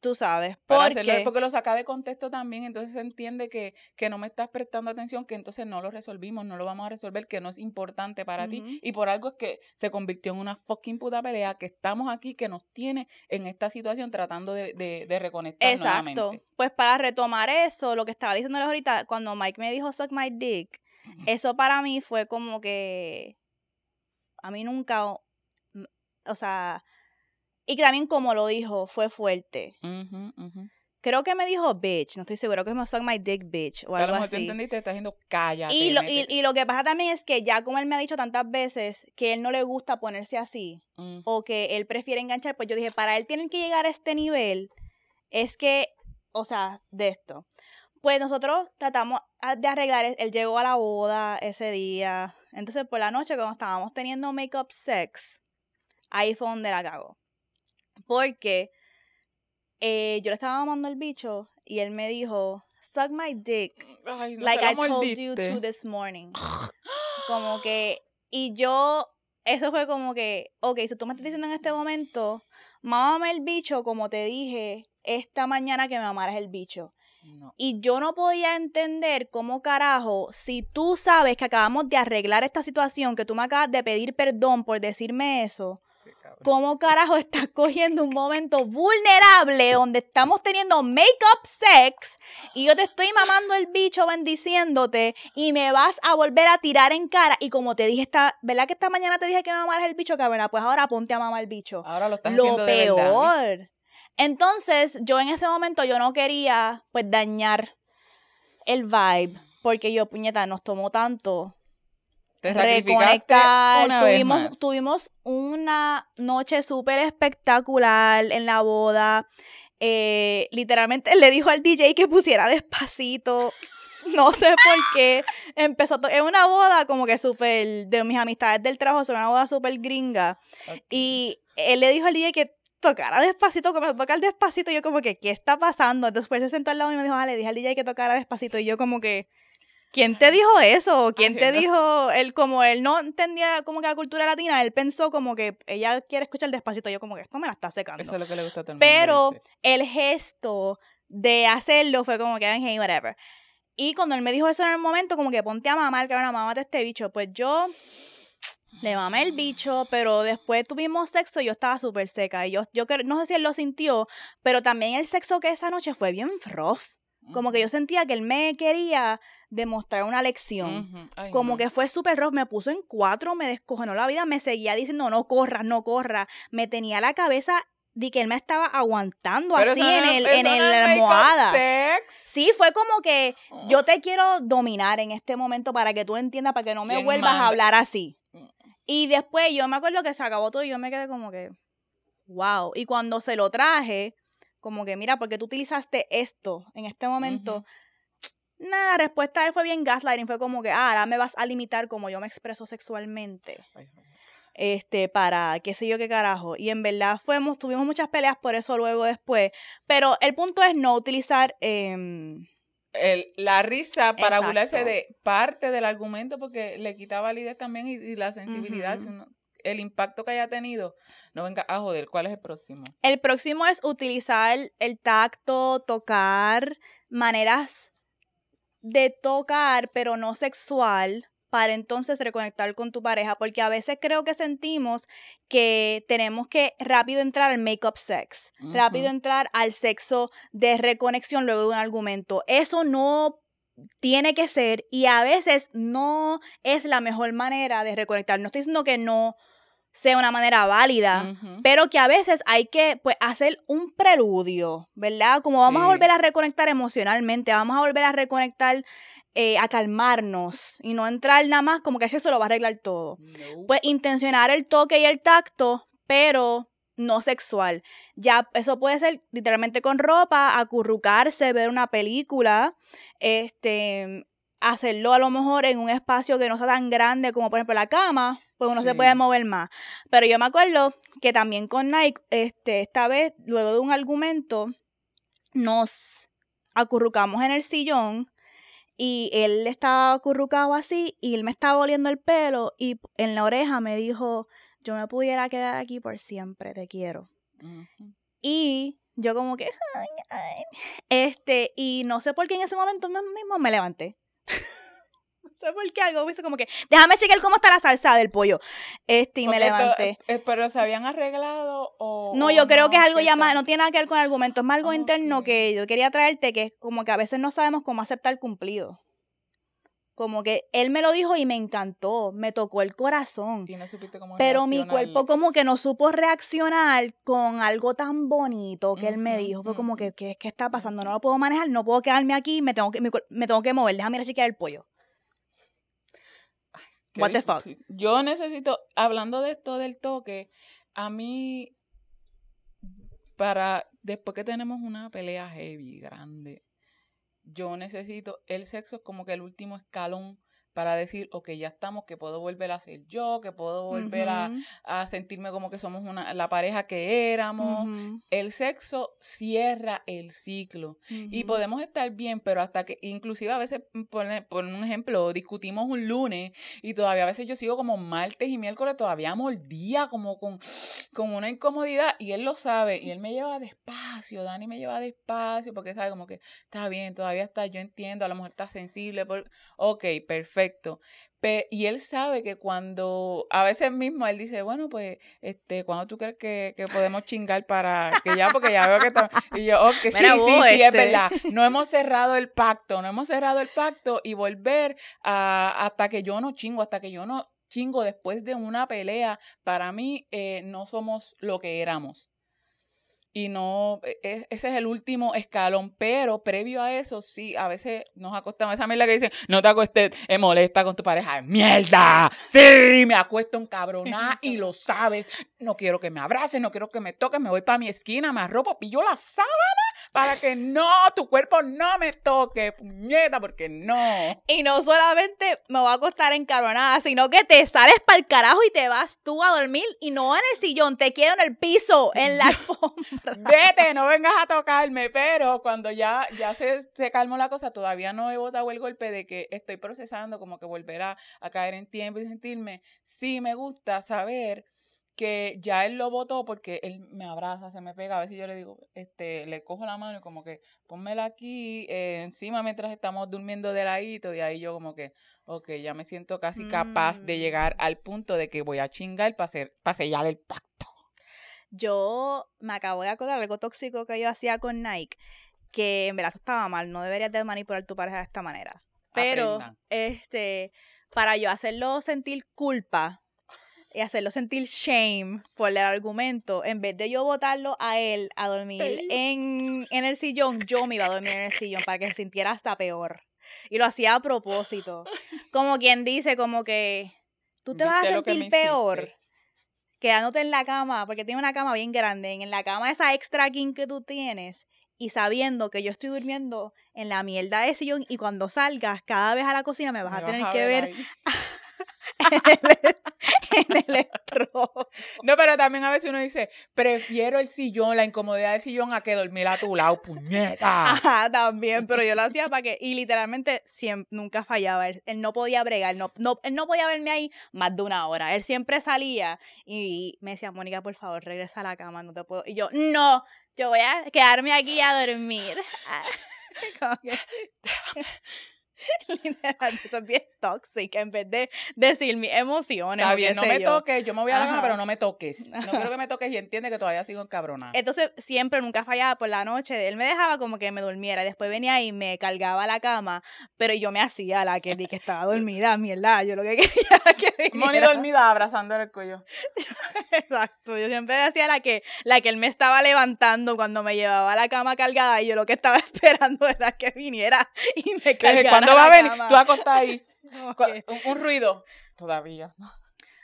Speaker 2: tú sabes.
Speaker 1: Porque, porque lo saca de contexto también, entonces se entiende que, que, no me estás prestando atención, que entonces no lo resolvimos, no lo vamos a resolver, que no es importante para ti. Y por algo es que se convirtió en una fucking puta pelea, que estamos aquí, que nos tiene en esta situación tratando de, de, de reconectar Exacto.
Speaker 2: Pues para retomar eso, lo que estaba diciéndoles ahorita, cuando Mike me dijo suck my dick, eso para mí fue como que a mí nunca, o sea, y también como lo dijo, fue fuerte. Creo que me dijo bitch, no estoy seguro, que me suck my dick bitch o algo a lo mejor así.
Speaker 1: entendiste, está diciendo cállate.
Speaker 2: Y lo, y, lo, que pasa también es que ya como él me ha dicho tantas veces que él no le gusta ponerse así mm. o que él prefiere enganchar, pues yo dije, para él tienen que llegar a este nivel, es que, o sea, de esto. Pues nosotros tratamos, de arreglar, él llegó a la boda ese día. Entonces, por la noche, cuando estábamos teniendo make-up sex, ahí fue donde la cagó. Porque eh, yo le estaba mamando el bicho y él me dijo, suck my dick,
Speaker 1: Ay, no
Speaker 2: like I told you to this morning. como que, y yo, eso fue como que, ok, si tú me estás diciendo en este momento, mámame el bicho como te dije esta mañana que me mamaras el bicho.
Speaker 1: No.
Speaker 2: Y yo no podía entender cómo carajo, si tú sabes que acabamos de arreglar esta situación, que tú me acabas de pedir perdón por decirme eso. ¿Cómo carajo estás cogiendo un momento vulnerable donde estamos teniendo make-up sex y yo te estoy mamando el bicho bendiciéndote y me vas a volver a tirar en cara? Y como te dije, esta, ¿verdad que esta mañana te dije que me mamaras el bicho, cabrona? Pues ahora ponte a mamar el bicho
Speaker 1: Ahora lo estás
Speaker 2: lo
Speaker 1: haciendo de verdad.
Speaker 2: peor. Entonces, yo en ese momento yo no quería pues dañar el vibe porque yo puñeta nos tomó tanto
Speaker 1: Te
Speaker 2: reconectar.
Speaker 1: una vez
Speaker 2: Tuvimos,
Speaker 1: más.
Speaker 2: tuvimos una noche súper espectacular en la boda. Eh, literalmente le dijo al DJ que pusiera despacito. No sé por qué. Empezó Es una boda como que súper. De mis amistades del trabajo, es una boda súper gringa. Y él le dijo al DJ que tocara despacito, comenzó a tocar despacito. Y yo, como que, ¿qué está pasando? Entonces, pues se sentó al lado y me dijo, ah, le dije al DJ que tocara despacito. Y yo, como que, ¿quién te dijo eso? ¿Quién te dijo? Él, como él no entendía como que la cultura latina, él pensó como que ella quiere escuchar despacito. Yo, como que esto me la está secando.
Speaker 1: Eso es lo que le gusta a todo el mundo.
Speaker 2: Pero el gesto de hacerlo fue como que, hey, whatever. Y cuando él me dijo eso en el momento, como que ponte a mamar, cabrón, mamate este bicho. Pues yo le mamé el bicho, pero después tuvimos sexo y yo estaba súper seca. Y yo, yo no sé si él lo sintió, pero también el sexo que esa noche fue bien rough. Como que yo sentía que él me quería demostrar una lección.
Speaker 1: Ay,
Speaker 2: Como
Speaker 1: no.
Speaker 2: que fue súper rough, me puso en cuatro, me descojonó la vida, me seguía diciendo no corras, no corras. Me tenía la cabeza de que él me estaba aguantando
Speaker 1: Pero
Speaker 2: así
Speaker 1: no
Speaker 2: en, el, en el- la almohada.
Speaker 1: sex.
Speaker 2: Sí, fue como que
Speaker 1: Oh.
Speaker 2: yo te quiero dominar en este momento para que tú entiendas, para que no me
Speaker 1: ¿Quién
Speaker 2: vuelvas a hablar así.
Speaker 1: Mm.
Speaker 2: Y después yo me acuerdo que se acabó todo y yo me quedé como que, wow. Y cuando se lo traje, como que, mira, porque tú utilizaste esto en este momento. Nada, la respuesta de él fue bien gaslighting. Fue como que, ah, ahora me vas a limitar como yo me expreso sexualmente. Este, para qué sé yo qué carajo. Y en verdad fuimos, tuvimos muchas peleas por eso luego después. Pero el punto es no utilizar. em,
Speaker 1: El- la risa para
Speaker 2: Exacto.
Speaker 1: burlarse de parte del argumento porque le quita validez también y, y la sensibilidad. Si uno- el impacto que haya tenido, no venga a joder. ¿Cuál es el próximo?
Speaker 2: El próximo es utilizar el tacto, tocar, maneras de tocar, pero no sexual, para entonces reconectar con tu pareja, porque a veces creo que sentimos que tenemos que rápido entrar al make-up sex, rápido entrar al sexo de reconexión luego de un argumento. Eso no tiene que ser y a veces no es la mejor manera de reconectar. No estoy diciendo que no sea una manera válida, pero que a veces hay que pues, hacer un preludio, ¿verdad? Como vamos a volver a reconectar emocionalmente, vamos a volver a reconectar, eh, a calmarnos y no entrar nada más como que eso lo va a arreglar todo.
Speaker 1: No.
Speaker 2: Pues intencionar el toque y el tacto, pero no sexual. Ya eso puede ser literalmente con ropa, acurrucarse, ver una película, este hacerlo a lo mejor en un espacio que no sea tan grande como por ejemplo la cama, pues uno se puede mover más. Pero yo me acuerdo que también con Nike, este, esta vez, luego de un argumento, nos acurrucamos en el sillón y él estaba acurrucado así y él me estaba oliendo el pelo y en la oreja me dijo, yo me pudiera quedar aquí por siempre, te quiero. Y yo como que, "Ay, ay". este, y no sé por qué en ese momento me- mismo me levanté. sé por qué algo me hizo como que, déjame chequear cómo está la salsa del pollo. Este, y me
Speaker 1: Porque
Speaker 2: levanté.
Speaker 1: eh, ¿Pero se habían arreglado o...?
Speaker 2: No,
Speaker 1: o
Speaker 2: yo creo que es algo
Speaker 1: ¿Qué
Speaker 2: ya más, no tiene nada que ver con argumentos, es más algo interno
Speaker 1: Ok.
Speaker 2: que yo quería traerte, que es como que a veces no sabemos cómo aceptar cumplido. Como que él me lo dijo y me encantó, me tocó el corazón.
Speaker 1: Y no supiste cómo
Speaker 2: Pero mi cuerpo como que no supo reaccionar con algo tan bonito que él me dijo. Fue como que, ¿qué, qué está pasando? No lo puedo manejar, no puedo quedarme aquí, me tengo que, cuer- me tengo que mover, déjame ir a chequear el pollo.
Speaker 1: Qué
Speaker 2: What the fuck?
Speaker 1: Yo necesito, hablando de esto del toque, a mí, para, después que tenemos una pelea heavy, grande, yo necesito, el sexo es como que el último escalón para decir, ok, ya estamos, que puedo volver a ser yo, que puedo volver a, sentirme como que somos una, la pareja que éramos. El sexo cierra el ciclo y podemos estar bien, pero hasta que, inclusive a veces, mm, por, por un ejemplo, discutimos un lunes y todavía a veces yo sigo como martes y miércoles todavía mordía, como con, con una incomodidad y él lo sabe y él me lleva despacio, Dani me lleva despacio porque sabe como que está bien, todavía está, yo entiendo, a lo mejor está sensible, por, ok, perfecto. Pe- y él sabe que cuando, a veces mismo él dice, bueno, pues, este, cuando tú crees que, que podemos chingar para que ya, porque ya veo que está, y yo, ok, sí,
Speaker 2: Mira
Speaker 1: sí, sí, es
Speaker 2: este.
Speaker 1: verdad, no hemos cerrado el pacto, no hemos cerrado el pacto y volver a, hasta que yo no chingo, hasta que yo no chingo después de una pelea, para mí eh, no somos lo que éramos. Y no, e- e- ese es el último escalón, pero previo a eso, sí, a veces nos acostamos, esa mierda que dicen, no te acuestes, eh, molesta con tu pareja, ¡mierda! Sí, me acuesto en cabroná y lo sabes, no quiero que me abraces, no quiero que me toques, me voy para mi esquina, me arropo, pillo la sábana para que no, tu cuerpo no me toque, puñeta, porque no.
Speaker 2: Y no solamente me voy a acostar encabronada, sino que te sales para el carajo y te vas tú a dormir y no en el sillón, te quedo en el piso, en la alfombra.
Speaker 1: Vete, no vengas a tocarme, pero cuando ya, ya se, se calmó la cosa, todavía no he botado el golpe de que estoy procesando, como que volver a, a caer en tiempo y sentirme, sí me gusta saber que ya él lo votó porque él me abraza, se me pega, a veces yo le digo, este, le cojo la mano y como que pónmela aquí eh, encima mientras estamos durmiendo de ladito y ahí yo como que, ok, ya me siento casi capaz de
Speaker 2: Mm.
Speaker 1: llegar al punto de que voy a chingar para para sellar el pacto.
Speaker 2: Yo me acabo de acordar algo tóxico que yo hacía con Nike, que en verdad eso estaba mal, no deberías de manipular tu pareja de esta manera. Pero,
Speaker 1: Aprendan.
Speaker 2: este, para yo hacerlo sentir culpa y hacerlo sentir shame por el argumento, en vez de yo botarlo a él a dormir en, en el sillón, yo me iba a dormir en el sillón para que se sintiera hasta peor. Y lo hacía a propósito. Como quien dice, como que tú te vas a
Speaker 1: ¿Viste lo que
Speaker 2: sentir peor
Speaker 1: hiciste?
Speaker 2: quedándote en la cama, porque tiene una cama bien grande, en la cama esa extra king que tú tienes, y sabiendo que yo estoy durmiendo en la mierda de sillón, y cuando salgas cada vez a la cocina me vas
Speaker 1: Me
Speaker 2: a tener
Speaker 1: vas
Speaker 2: que ver. en el, en el.
Speaker 1: No, pero también a veces uno dice, prefiero el sillón, la incomodidad del sillón a que dormir a tu lado, puñeta.
Speaker 2: Ajá, también, pero yo lo hacía para que, y literalmente siempre, nunca fallaba, él, él no podía bregar, no, no, él no podía verme ahí más de una hora, él siempre salía y me decía, Mónica, por favor, regresa a la cama, no te puedo, y yo, no, yo voy a quedarme aquí a dormir. Como que- Literal, eso es bien tóxica, en vez de decir mis emociones.
Speaker 1: Está bien, no me
Speaker 2: yo.
Speaker 1: toques, yo me voy a la cama, pero no me toques. No quiero que me toques y entiende que todavía sigo encabronada.
Speaker 2: Entonces, siempre, nunca fallaba por la noche. Él me dejaba como que me durmiera. Después venía y me cargaba a la cama. Pero yo me hacía la que di que estaba dormida, mierda. Yo lo que quería era que
Speaker 1: Moni
Speaker 2: viniera.
Speaker 1: dormida abrazando el cuello.
Speaker 2: Exacto. Yo siempre hacía la que, la que él me estaba levantando cuando me llevaba a la cama cargada. Y yo lo que estaba esperando era que viniera y me cargara
Speaker 1: ¿Cuándo va a venir?
Speaker 2: cama.
Speaker 1: Tú acostás ahí. Un, un ruido. Todavía.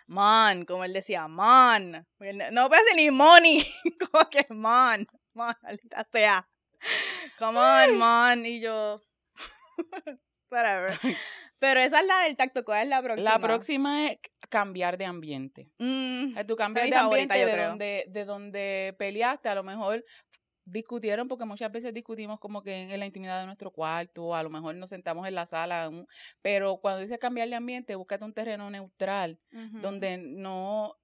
Speaker 2: Man, como él decía, man. No decir ni money. como que man. Man, maldita sea. Come on, man. Y yo. Whatever. Pero esa es la del tacto. ¿Cuál es la próxima?
Speaker 1: La próxima es cambiar de ambiente.
Speaker 2: Mm,
Speaker 1: Eh, cambias
Speaker 2: es
Speaker 1: de
Speaker 2: favorita,
Speaker 1: ambiente
Speaker 2: yo
Speaker 1: de
Speaker 2: creo.
Speaker 1: donde, de donde peleaste, a lo mejor discutieron, porque muchas veces discutimos como que en, la intimidad de nuestro cuarto, a lo mejor nos sentamos en la sala, pero cuando dices cambiar de ambiente, búscate un terreno neutral, donde no,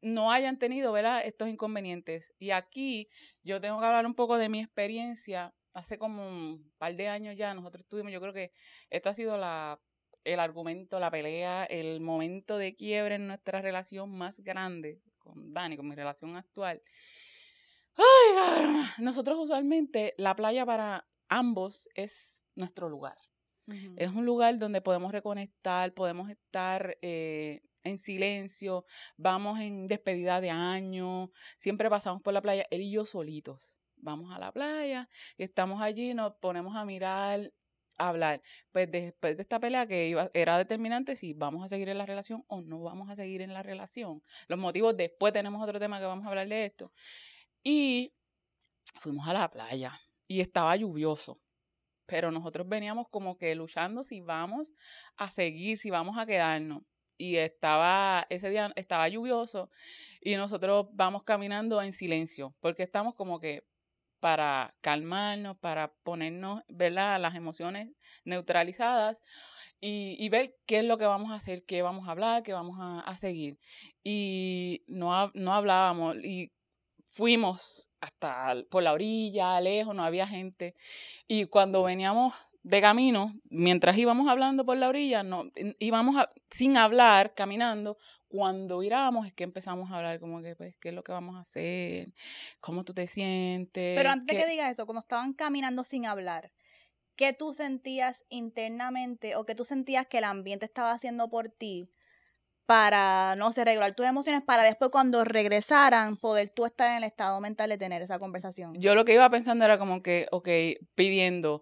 Speaker 1: no hayan tenido, ¿verdad?, estos inconvenientes. Y aquí yo tengo que hablar un poco de mi experiencia. Hace como un par de años ya nosotros tuvimos, yo creo que esta ha sido la el argumento, la pelea, el momento de quiebre en nuestra relación más grande con Dani, con mi relación actual. Ay, nosotros usualmente la playa para ambos es nuestro lugar. Es un lugar donde podemos reconectar, podemos estar eh, en silencio, vamos en despedida de año, siempre pasamos por la playa, él y yo solitos. Vamos a la playa y estamos allí, nos ponemos a mirar, a hablar. Pues después de esta pelea que iba, era determinante si vamos a seguir en la relación o no vamos a seguir en la relación. Los motivos, después tenemos otro tema que vamos a hablar de esto. Y fuimos a la playa y estaba lluvioso pero nosotros veníamos como que luchando si vamos a seguir, si vamos a quedarnos. Y estaba, ese día estaba lluvioso y nosotros vamos caminando en silencio, porque estamos como que para calmarnos, para ponernos, ¿verdad? Las emociones neutralizadas y, y, ver qué es lo que vamos a hacer, qué vamos a hablar, qué vamos a, a seguir. Y no, no hablábamos y fuimos hasta por la orilla, lejos, no había gente. Y cuando veníamos de camino, mientras íbamos hablando por la orilla, no, íbamos sin hablar, caminando, cuando virábamos es que empezamos a hablar como que, pues, ¿qué es lo que vamos a hacer? ¿Cómo tú te sientes?
Speaker 2: Pero antes de que digas eso, cuando estaban caminando sin hablar, ¿qué tú sentías internamente o qué tú sentías que el ambiente estaba haciendo por ti para, no sé, regular tus emociones para después cuando regresaran poder tú estar en el estado mental de tener esa conversación?
Speaker 1: Yo lo que iba pensando era como que, ok, pidiendo,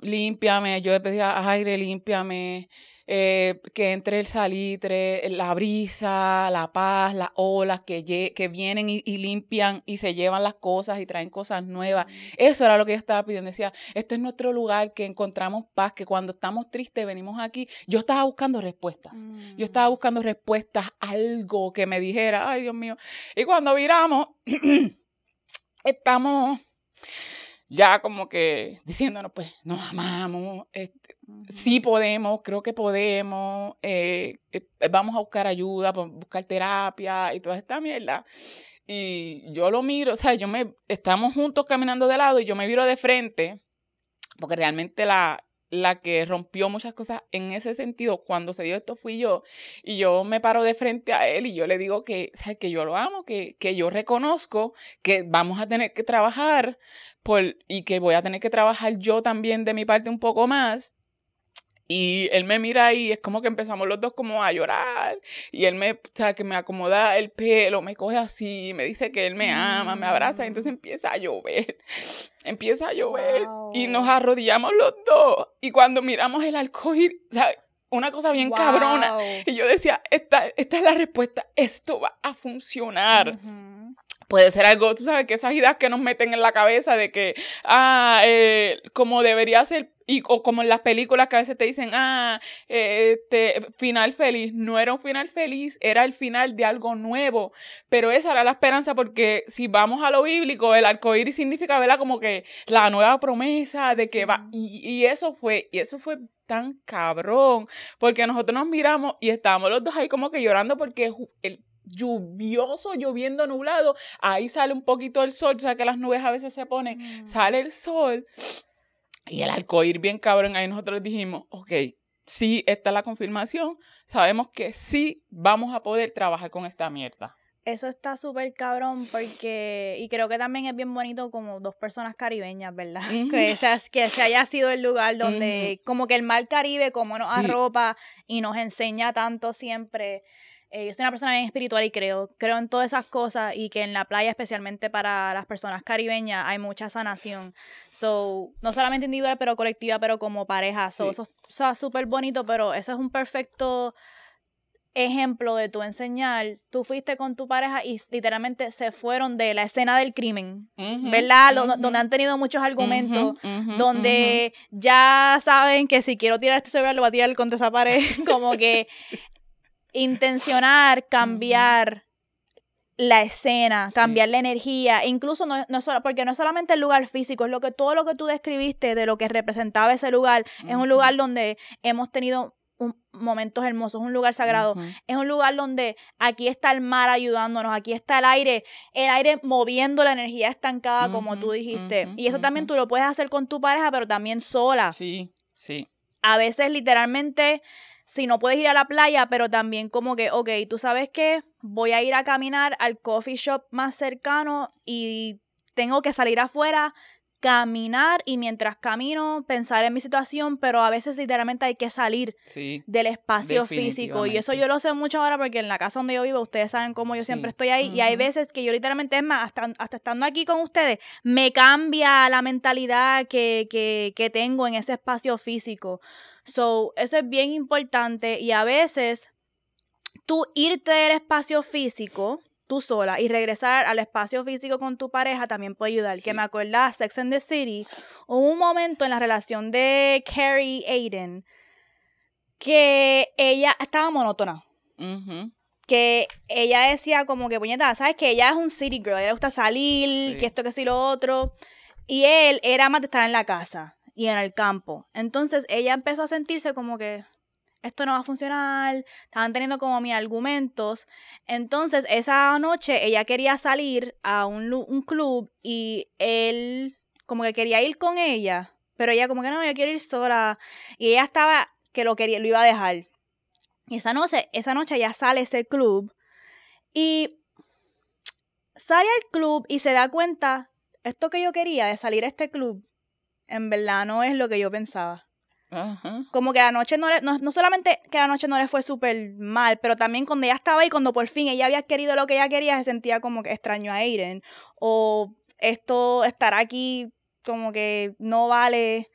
Speaker 1: límpiame, yo le pedía aire, límpiame, eh, que entre el salitre, la brisa, la paz, las olas que, que vienen y, limpian y se llevan las cosas y traen cosas nuevas. Eso era lo que yo estaba pidiendo. Decía, este es nuestro lugar, que encontramos paz, que cuando estamos tristes venimos aquí. Yo estaba buscando respuestas. Yo estaba mm. buscando respuestas, algo que me dijera, ay Dios mío. Y cuando viramos, estamos ya como que diciéndonos, pues nos amamos, este, sí podemos, creo que podemos, eh, eh, vamos a buscar ayuda, buscar terapia y toda esta mierda. Y yo lo miro, o sea, yo me, estamos juntos caminando de lado y yo me miro de frente, porque realmente la, la que rompió muchas cosas en ese sentido. Cuando se dio esto fui yo y yo me paro de frente a él y yo le digo que, que yo lo amo, que, que yo reconozco que vamos a tener que trabajar por, y que voy a tener que trabajar yo también de mi parte un poco más y él me mira y es como que empezamos los dos como a llorar. Y él me, o sea, que me acomoda el pelo, me coge así, me dice que él me ama, me abraza. Y entonces mm. empieza a llover. Empieza a llover. Y nos arrodillamos los dos. Y cuando miramos el arcoíris, o sea, una cosa bien cabrona. Y yo decía, esta, esta es la respuesta. Esto va a funcionar puede ser algo, tú sabes, que esas ideas que nos meten en la cabeza de que, ah, eh, como debería ser, y, o como en las películas que a veces te dicen, ah, este, final feliz, no era un final feliz, era el final de algo nuevo, pero esa era la esperanza porque si vamos a lo bíblico, el arcoíris significa, ¿verdad? Como que la nueva promesa de que va, y, y eso fue, y eso fue tan cabrón, porque nosotros nos miramos y estábamos los dos ahí como que llorando porque el lluvioso, lloviendo, nublado, ahí sale un poquito el sol, o sea que las nubes a veces se ponen, mm. sale el sol y el arcoíris bien cabrón, ahí nosotros dijimos, ok, sí, esta es la confirmación, sabemos que sí vamos a poder trabajar con esta mierda.
Speaker 2: Eso está súper cabrón porque, y creo que también es bien bonito como dos personas caribeñas, ¿verdad? que, ese, que se haya sido el lugar donde, como que el mar Caribe, como nos arropa y nos enseña tanto siempre. Eh, yo soy una persona bien espiritual y creo, creo en todas esas cosas y que en la playa, especialmente para las personas caribeñas, hay mucha sanación. So, no solamente individual, pero colectiva, pero como pareja. So, Eso es súper bonito, pero eso es un perfecto ejemplo de tu enseñar. Tú fuiste con tu pareja y literalmente se fueron de la escena del crimen, ¿verdad? Donde han tenido muchos argumentos, donde ya saben que si quiero tirar este celular lo voy a tirar contra esa pared, como que intencionar cambiar la escena, cambiar la energía, incluso no, no solo, porque no es solamente el lugar físico, es lo que todo lo que tú describiste de lo que representaba ese lugar, es un lugar donde hemos tenido momentos hermosos, es un lugar sagrado, es un lugar donde aquí está el mar ayudándonos, aquí está el aire, el aire moviendo la energía estancada, como tú dijiste. y eso también tú lo puedes hacer con tu pareja, pero también sola.
Speaker 1: Sí, sí.
Speaker 2: A veces literalmente si no puedes ir a la playa, pero también como que, ok, tú sabes que voy a ir a caminar al coffee shop más cercano y tengo que salir afuera, caminar y mientras camino pensar en mi situación, pero a veces literalmente hay que salir del espacio físico. Y eso yo lo sé mucho ahora porque en la casa donde yo vivo ustedes saben cómo yo siempre estoy ahí y hay veces que yo literalmente es más, hasta, hasta estando aquí con ustedes, me cambia la mentalidad que, que, que tengo en ese espacio físico. So, eso es bien importante y a veces tú irte del espacio físico tú sola y regresar al espacio físico con tu pareja también puede ayudar. Que me acuerda Sex and the City, hubo un momento en la relación de Carrie Aiden que ella estaba monótona. Que ella decía como que, puñeta, ¿sabes? Que ella es un city girl, a ella le gusta salir,
Speaker 1: Sí.
Speaker 2: que esto, que sí, lo otro. Y él era más de estar en la casa y en el campo. Entonces ella empezó a sentirse como que esto no va a funcionar, estaban teniendo como mis argumentos. Entonces esa noche ella quería salir a un, un club y él como que quería ir con ella, pero ella como que no, yo quiero ir sola. Y ella estaba que lo quería, lo iba a dejar. Y esa noche, esa noche ella sale a ese club y sale al club y se da cuenta, esto que yo quería de salir a este club, en verdad no es lo que yo pensaba.
Speaker 1: Ajá.
Speaker 2: Como que la noche no le, no, no solamente que la noche no le fue súper mal, pero también cuando ella estaba ahí, cuando por fin ella había querido lo que ella quería, se sentía como que extraño a Aiden. O esto, estar aquí, como que no vale.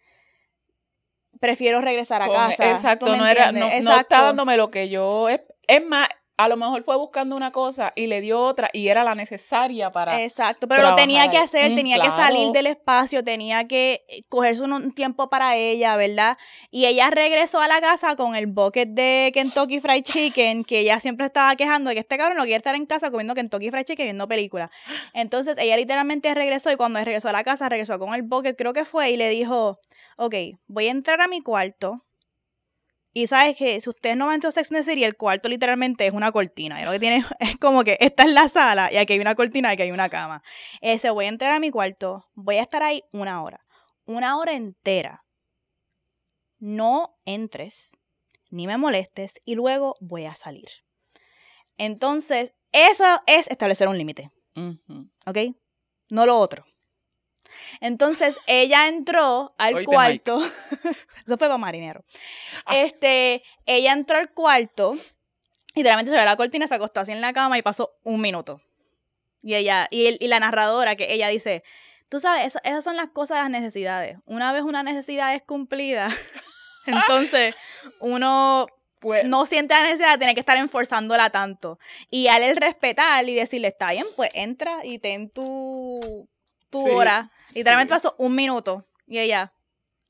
Speaker 2: Prefiero regresar a
Speaker 1: Con-
Speaker 2: casa.
Speaker 1: Exacto,
Speaker 2: ¿Tú me
Speaker 1: no, era, no, no está dándome lo que yo... Es, es más, a lo mejor fue buscando una cosa y le dio otra y era la necesaria para...
Speaker 2: Exacto, pero lo tenía que hacer,
Speaker 1: Mm,
Speaker 2: tenía que salir del espacio, tenía que eh, cogerse un, un tiempo para ella, ¿verdad? Y ella regresó a la casa con el bucket de Kentucky Fried Chicken, que ella siempre estaba quejando de que este cabrón no quiere estar en casa comiendo Kentucky Fried Chicken y viendo películas. Entonces ella literalmente regresó y cuando regresó a la casa, regresó con el bucket, creo que fue, y le dijo, ok, voy a entrar a mi cuarto. Y sabes que si ustedes no van a Sex and the City, el cuarto literalmente es una cortina. Y lo que tiene es como que esta es la sala y aquí hay una cortina y aquí hay una cama. Ese voy a entrar a mi cuarto, voy a estar ahí una hora. Una hora entera. No entres, ni me molestes y luego voy a salir. Entonces, eso es establecer un límite,
Speaker 1: Ujú.
Speaker 2: ¿ok? No lo otro. Entonces, ella entró al cuarto. Eso fue para marinero.
Speaker 1: Ah.
Speaker 2: Este, ella entró al cuarto. Literalmente se ve la cortina, se acostó así en la cama y pasó un minuto. Y ella, y, el- y la narradora, que ella dice, tú sabes, esa- esas son las cosas de las necesidades. Una vez una necesidad es cumplida, entonces uno
Speaker 1: Pues,
Speaker 2: no siente la necesidad de tener que estar enforzándola tanto. Y al el respetar y decirle, está bien, pues entra y ten tu, tu
Speaker 1: Sí,
Speaker 2: hora. Literalmente
Speaker 1: sí.
Speaker 2: pasó un minuto. Y ella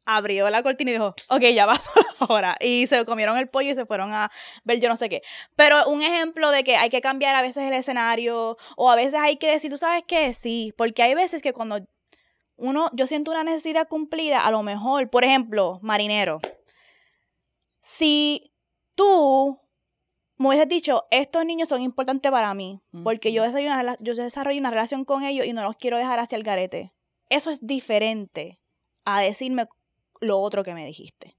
Speaker 2: abrió la cortina y dijo, ok, ya pasó la hora. Y se comieron el pollo y se fueron a ver yo no sé qué. Pero un ejemplo de que hay que cambiar a veces el escenario o a veces hay que decir, tú sabes qué, sí, porque hay veces que cuando uno, yo siento una necesidad cumplida, a lo mejor, por ejemplo, marinero, si tú me hubieses dicho, estos niños son importantes para mí, porque yo, desarrollo una, yo desarrollo una relación con ellos y no los quiero dejar hacia el garete. Eso es diferente a decirme lo otro que me dijiste.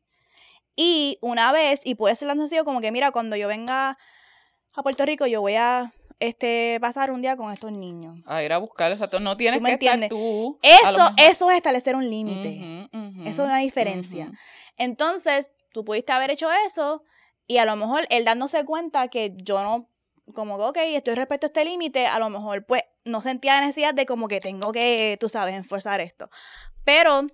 Speaker 2: Y una vez, y puede ser tan sencillo como que, mira, cuando yo venga a Puerto Rico, yo voy a este, pasar un día con estos niños.
Speaker 1: a ir a buscar, exacto. No tienes
Speaker 2: me
Speaker 1: que estar tú.
Speaker 2: Eso, eso es establecer un límite. Eso es una diferencia. Entonces, tú pudiste haber hecho eso y a lo mejor él dándose cuenta que yo no, como que, ok, estoy respecto a este límite, a lo mejor pues no sentía la necesidad de como que tengo que, tú sabes, enforzar esto. Pero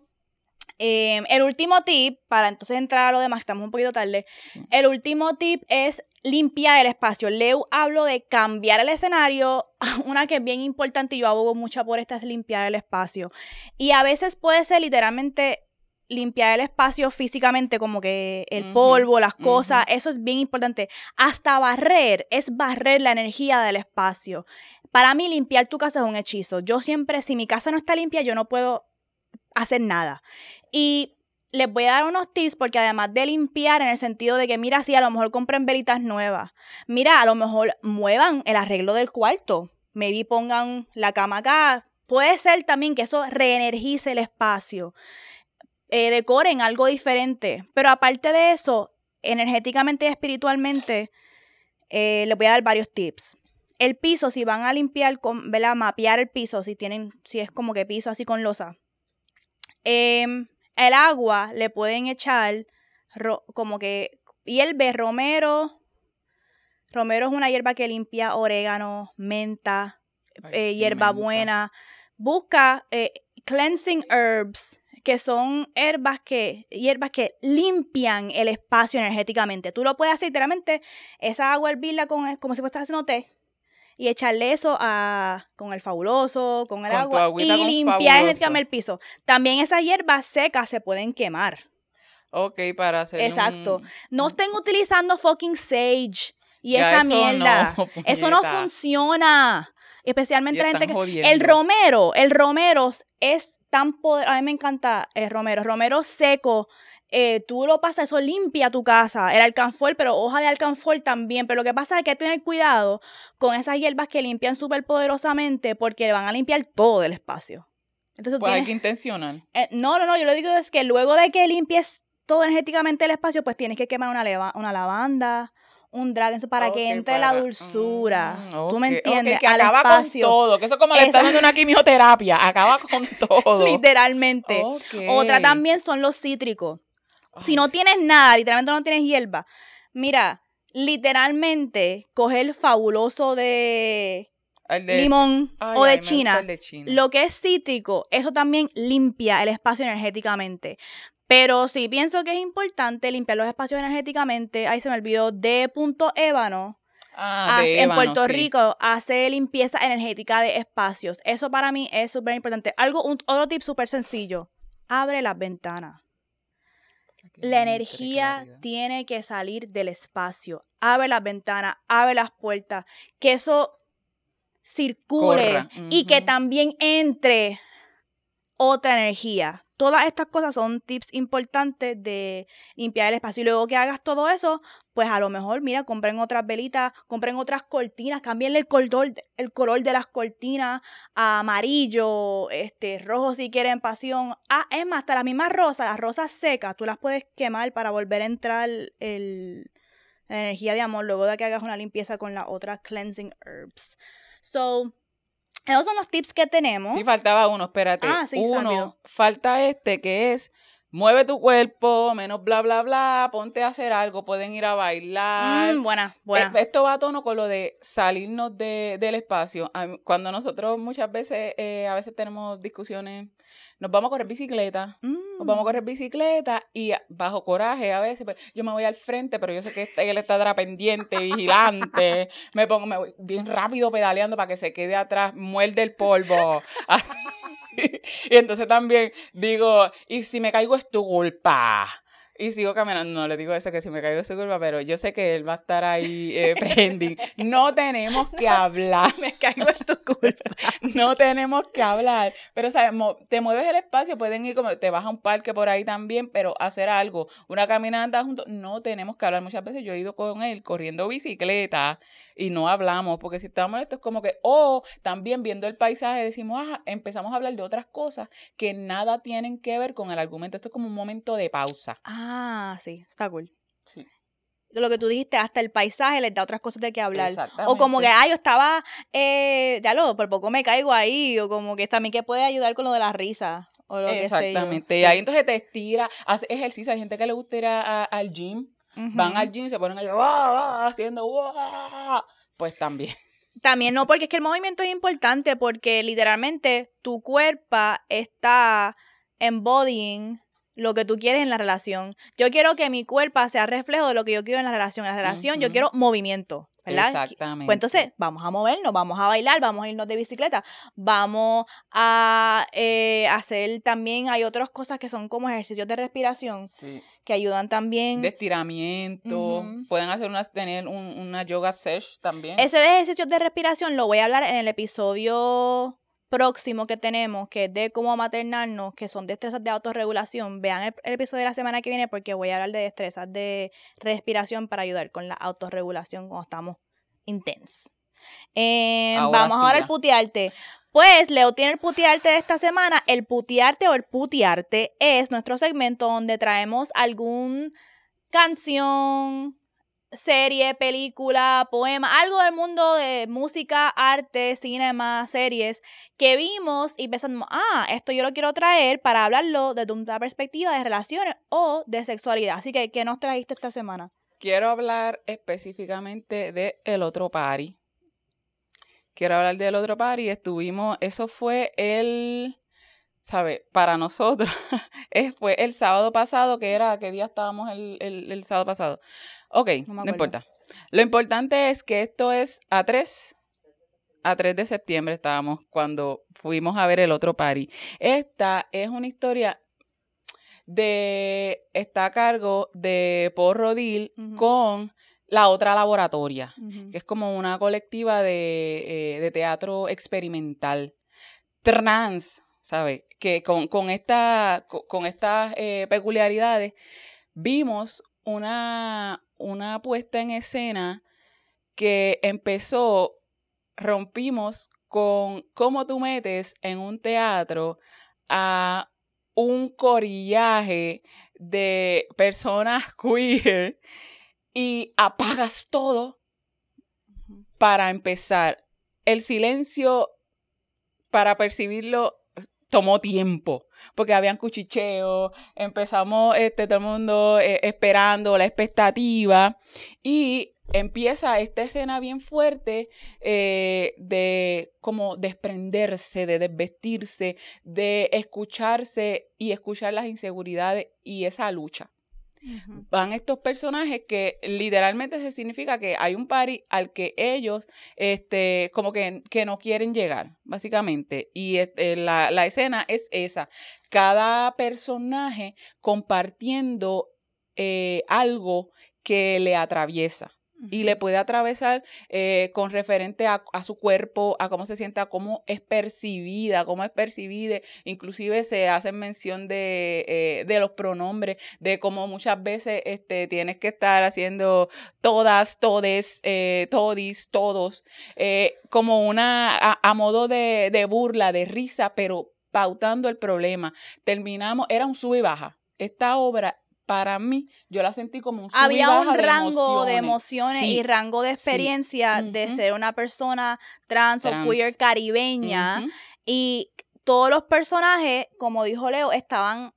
Speaker 2: eh, el último tip, para entonces entrar a lo demás, estamos un poquito tarde, el último tip es limpiar el espacio. Leo hablo de cambiar el escenario. Una que es bien importante y yo abogo mucho por esta es limpiar el espacio. Y a veces puede ser literalmente limpiar el espacio físicamente, como que el polvo, las cosas, eso es bien importante. Hasta barrer es barrer la energía del espacio. Para mí limpiar tu casa es un hechizo. Yo siempre, si mi casa no está limpia, yo no puedo hacer nada. Y les voy a dar unos tips porque además de limpiar en el sentido de que, mira, sí, a lo mejor compren velitas nuevas. Mira, a lo mejor muevan el arreglo del cuarto. Maybe pongan la cama acá. Puede ser también que eso reenergice el espacio. Eh, decoren algo diferente. Pero aparte de eso, energéticamente y espiritualmente, eh, les voy a dar varios tips. El piso, si van a limpiar, con, ¿verdad? Mapear el piso, si tienen, si es como que piso así con losa. Em, el agua le pueden echar ro- como que hierve romero. Romero es una hierba que limpia orégano, menta,
Speaker 1: Ay,
Speaker 2: eh,
Speaker 1: sí,
Speaker 2: hierbabuena. Busca eh, cleansing herbs, que son hierbas que, hierbas que limpian el espacio energéticamente. Tú lo puedes hacer literalmente, esa agua hervirla con, como si fueras haciendo té. y echarle eso a, con el fabuloso, con el
Speaker 1: Con
Speaker 2: agua y limpiar energéticamente el piso. También esas hierbas secas se pueden quemar.
Speaker 1: Ok, para hacer
Speaker 2: Exacto.
Speaker 1: un-
Speaker 2: No estén utilizando fucking sage y
Speaker 1: Ya,
Speaker 2: esa
Speaker 1: eso
Speaker 2: mierda.
Speaker 1: no,
Speaker 2: eso no funciona. Especialmente la gente que...
Speaker 1: jodiendo.
Speaker 2: El romero, el romero es tan poderoso. A mí me encanta el romero. Romero seco. eh, tú lo pasas, eso limpia tu casa. El alcanfor, pero hoja de alcanfor también. Pero lo que pasa es que hay que tener cuidado con esas hierbas que limpian súper poderosamente porque van a limpiar todo el espacio. Entonces
Speaker 1: Pues hay que intencional.
Speaker 2: eh, no, no, no, yo lo digo es que luego de que limpies todo energéticamente el espacio, pues tienes que quemar una, leva- una lavanda, un eso para que entre la
Speaker 1: para-
Speaker 2: dulzura.
Speaker 1: Mm,
Speaker 2: ¿Tú me entiendes?
Speaker 1: que
Speaker 2: Al
Speaker 1: acaba
Speaker 2: espacio,
Speaker 1: con todo. Que eso es como le está dando una quimioterapia. Acaba con todo.
Speaker 2: literalmente. Otra también son los cítricos. Si no tienes nada, literalmente no tienes hierba, mira, literalmente coge el fabuloso de limón
Speaker 1: Ay,
Speaker 2: o China.
Speaker 1: de China.
Speaker 2: Lo que es cítrico, eso también limpia el espacio energéticamente. Pero sí pienso que es importante limpiar los espacios energéticamente. Ahí se me olvidó de punto ébano.
Speaker 1: Ah,
Speaker 2: hace-
Speaker 1: de
Speaker 2: en Puerto
Speaker 1: sí.
Speaker 2: Rico hace limpieza energética de espacios. Eso para mí es súper importante. Algo, un- otro tip súper sencillo. Abre las ventanas. La energía tiene que salir del espacio. Abre las ventanas, abre las puertas. Que eso circule y que también entre otra energía. Todas estas cosas son tips importantes de limpiar el espacio. Y luego que hagas todo eso, pues a lo mejor, mira, compren otras velitas, compren otras cortinas, cámbienle el color, el color de las cortinas a amarillo, este, rojo si quieren pasión. Ah, es más, hasta las mismas rosas, las rosas secas, tú las puedes quemar para volver a entrar el, la energía de amor luego de que hagas una limpieza con las otras cleansing herbs. So, esos son los tips que tenemos.
Speaker 1: Sí, faltaba uno, espérate.
Speaker 2: Ah, sí,
Speaker 1: uno, falta este que es mueve tu cuerpo, menos bla, bla, bla, ponte a hacer algo, pueden ir a bailar.
Speaker 2: Mm, buena, buena.
Speaker 1: Eh, Esto va a tono con lo de salirnos de- del espacio. Cuando nosotros muchas veces, eh, a veces tenemos discusiones, nos vamos a correr bicicleta, nos
Speaker 2: Mm.
Speaker 1: vamos a correr bicicleta y bajo coraje a veces, pues, yo me voy al frente, pero yo sé que este- él está atrás pendiente, vigilante, me pongo me voy bien rápido pedaleando para que se quede atrás, muerde el polvo. y entonces también digo, y si me caigo es tu culpa. Y sigo caminando, no le digo eso que si me caigo es su culpa, pero yo sé que él va a estar ahí eh, pending. No tenemos que hablar.
Speaker 2: Me caigo en tu culpa.
Speaker 1: No tenemos que hablar. Pero. Mo- Te mueves el espacio, pueden ir como, te vas a un parque por ahí también, pero hacer algo, una caminata juntos, no tenemos que hablar. Muchas veces yo he ido con él corriendo bicicleta y no hablamos, porque si estamos molestos es como que, o también viendo el paisaje decimos, ah, empezamos a hablar de otras cosas que nada tienen que ver con el argumento. Esto es como un momento de pausa.
Speaker 2: Ah, sí, está cool.
Speaker 1: Sí.
Speaker 2: Lo que tú dijiste, hasta el paisaje les da otras cosas de que hablar.
Speaker 1: Exactamente.
Speaker 2: O como que, ah, yo estaba, eh, ya lo, por poco me caigo ahí. O como que también que puede ayudar con lo de la risa. O lo que sé yo.
Speaker 1: Exactamente. Y ahí entonces te estira, hace ejercicio. Hay gente que le gusta ir a- a- al gym. van al gym y se ponen "Ah, ah", haciendo "Ah", pues también.
Speaker 2: También no, porque es que el movimiento es importante porque literalmente tu cuerpo está embodying lo que tú quieres en la relación. Yo quiero que mi cuerpo sea reflejo de lo que yo quiero en la relación. En la relación yo quiero movimiento, ¿verdad?
Speaker 1: Exactamente.
Speaker 2: Pues entonces vamos a movernos, vamos a bailar, vamos a irnos de bicicleta, vamos a eh, hacer también, hay otras cosas que son como ejercicios de respiración
Speaker 1: Sí.
Speaker 2: que ayudan también.
Speaker 1: De estiramiento. Pueden hacer una, tener un- una yoga sesh también.
Speaker 2: Ese de ejercicios de respiración lo voy a hablar en el episodio próximo que tenemos, que es de cómo maternarnos, que son destrezas de autorregulación. Vean el, el episodio de la semana que viene porque voy a hablar de destrezas de respiración para ayudar con la autorregulación cuando estamos intensos. Eh,
Speaker 1: Ahora
Speaker 2: vamos
Speaker 1: sí
Speaker 2: ahora al putearte. Pues Leo tiene el putearte de esta semana. El putearte o el putearte es nuestro segmento donde traemos algún canción, serie, película, poema, algo del mundo de música, arte, cinema, series que vimos y pensamos, ah, esto yo lo quiero traer para hablarlo desde una perspectiva de relaciones o de sexualidad. Así que, ¿qué nos trajiste esta semana?
Speaker 1: Quiero hablar específicamente de El Otro Party. Quiero hablar del Otro Party. Estuvimos, eso fue el, ¿sabe? Para nosotros, fue el sábado pasado, que era, ¿qué día estábamos el, el sábado pasado? Ok,
Speaker 2: No
Speaker 1: importa. Lo importante es que esto es a tres. a 3 de septiembre estábamos cuando fuimos a ver el otro party. Esta es una historia de, está a cargo de Paul Rodil con la otra laboratoria, que es como una colectiva de, eh, de teatro experimental. Trans, ¿sabes? Que con, con, esta, co- con estas eh, peculiaridades vimos una, una puesta en escena que empezó, rompimos con cómo tú metes en un teatro a un corillaje de personas queer y apagas todo para empezar. El silencio, para percibirlo, tomó tiempo, porque habían cuchicheos, empezamos este, todo el mundo eh, esperando la expectativa y empieza esta escena bien fuerte eh, de como desprenderse, de desvestirse, de escucharse y escuchar las inseguridades y esa lucha Van estos personajes que literalmente se significa que hay un party al que ellos este como que, que no quieren llegar básicamente. Y este, la, la escena es esa cada personaje compartiendo eh, algo que le atraviesa y le puede atravesar eh, con referente a, a su cuerpo, a cómo se siente, a cómo es percibida, cómo es percibida. Inclusive se hace mención de, eh, de los pronombres, de cómo muchas veces este, tienes que estar haciendo todas, todes, eh, todis, todos, eh, como una, a, a modo de, de burla, de risa, pero pautando el problema. Terminamos, era un sub y baja. Esta obra para mí, yo la sentí como un
Speaker 2: Había un
Speaker 1: de
Speaker 2: rango de
Speaker 1: emociones. Sí.
Speaker 2: y rango de experiencia de ser una persona trans,
Speaker 1: Trans.
Speaker 2: o queer caribeña. Y todos los personajes, como dijo Leo, estaban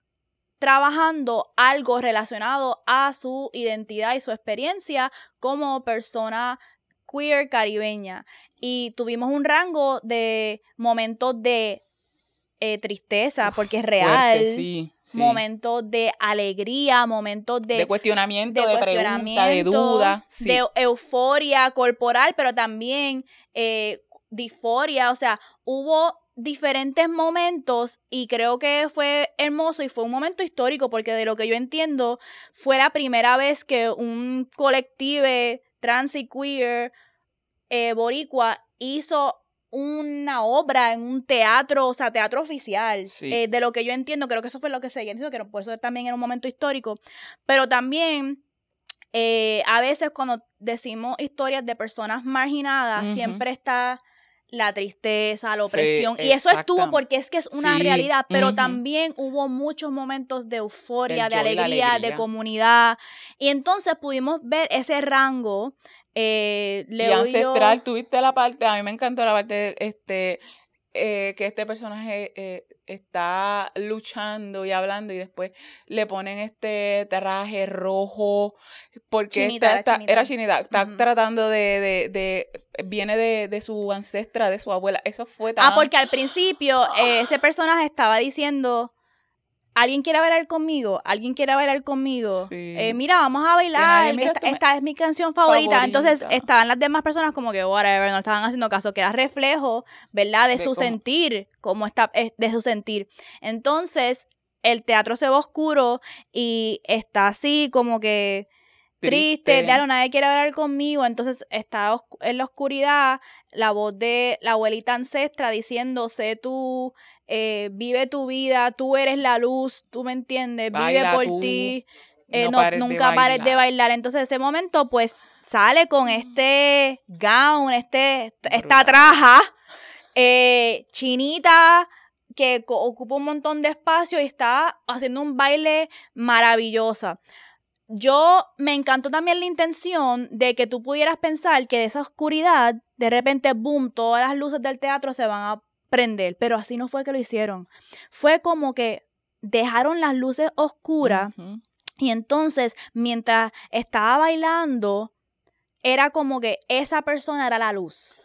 Speaker 2: trabajando algo relacionado a su identidad y su experiencia como persona queer caribeña. Y tuvimos un rango de momentos de eh, tristeza, porque es real.
Speaker 1: Fuerte, sí, sí.
Speaker 2: Momentos de alegría, momentos
Speaker 1: de,
Speaker 2: de,
Speaker 1: cuestionamiento,
Speaker 2: de
Speaker 1: de, pregunta, de duda. Sí.
Speaker 2: de euforia corporal, pero también eh, disforia. O sea, hubo diferentes momentos y creo que fue hermoso y fue un momento histórico porque de lo que yo entiendo fue la primera vez que un colectivo trans y queer eh, boricua hizo una obra en un teatro, o sea, teatro oficial.
Speaker 1: Sí.
Speaker 2: Eh, de lo que yo entiendo, creo que eso fue lo que se entiendo, que por eso también era un momento histórico. Pero también, eh, a veces cuando decimos historias de personas marginadas, siempre está la tristeza, la
Speaker 1: Sí,
Speaker 2: opresión. y eso estuvo porque es que es una
Speaker 1: Sí,
Speaker 2: realidad, pero también hubo muchos momentos de euforia, de alegría, de comunidad. Y entonces pudimos ver ese rango. Eh,
Speaker 1: y ancestral, tuviste la parte, a mí me encantó la parte de este eh, que este personaje eh, está luchando y hablando y después le ponen este traje rojo porque
Speaker 2: Chinita,
Speaker 1: está-
Speaker 2: era
Speaker 1: está-
Speaker 2: chinita.
Speaker 1: era chinita, está tratando de, de, de- viene de, de su ancestra, de su abuela, eso fue tan...
Speaker 2: Ah, porque al principio eh, ese personaje estaba diciendo, ¿alguien quiere bailar conmigo? ¿Alguien quiere bailar conmigo?
Speaker 1: Sí.
Speaker 2: Eh, mira, vamos a bailar, esta,
Speaker 1: esto me-
Speaker 2: esta es mi canción favorita. Entonces estaban las demás personas como que, whatever, no estaban haciendo caso, que era reflejo, ¿verdad? De,
Speaker 1: De
Speaker 2: su
Speaker 1: cómo-
Speaker 2: sentir, como está, eh, de su sentir. Entonces, el teatro se va oscuro y está así como que triste, claro, nadie quiere hablar conmigo, entonces está en la oscuridad la voz de la abuelita ancestra diciendo, sé tú, eh, vive tu vida, tú eres la luz, tú me entiendes, vive por ti, eh,
Speaker 1: no
Speaker 2: no-
Speaker 1: pares de
Speaker 2: nunca pares de
Speaker 1: bailar".
Speaker 2: Entonces ese momento pues sale con este gown, este, esta traja, eh, chinita, que ocupa un montón de espacio y está haciendo un baile maravillosa. Yo me encantó también la intención de que tú pudieras pensar que de esa oscuridad, de repente, boom, todas las luces del teatro se van a prender, pero así no fue que lo hicieron. Fue como que dejaron las luces oscuras y entonces, mientras estaba bailando, era como que esa persona era la luz.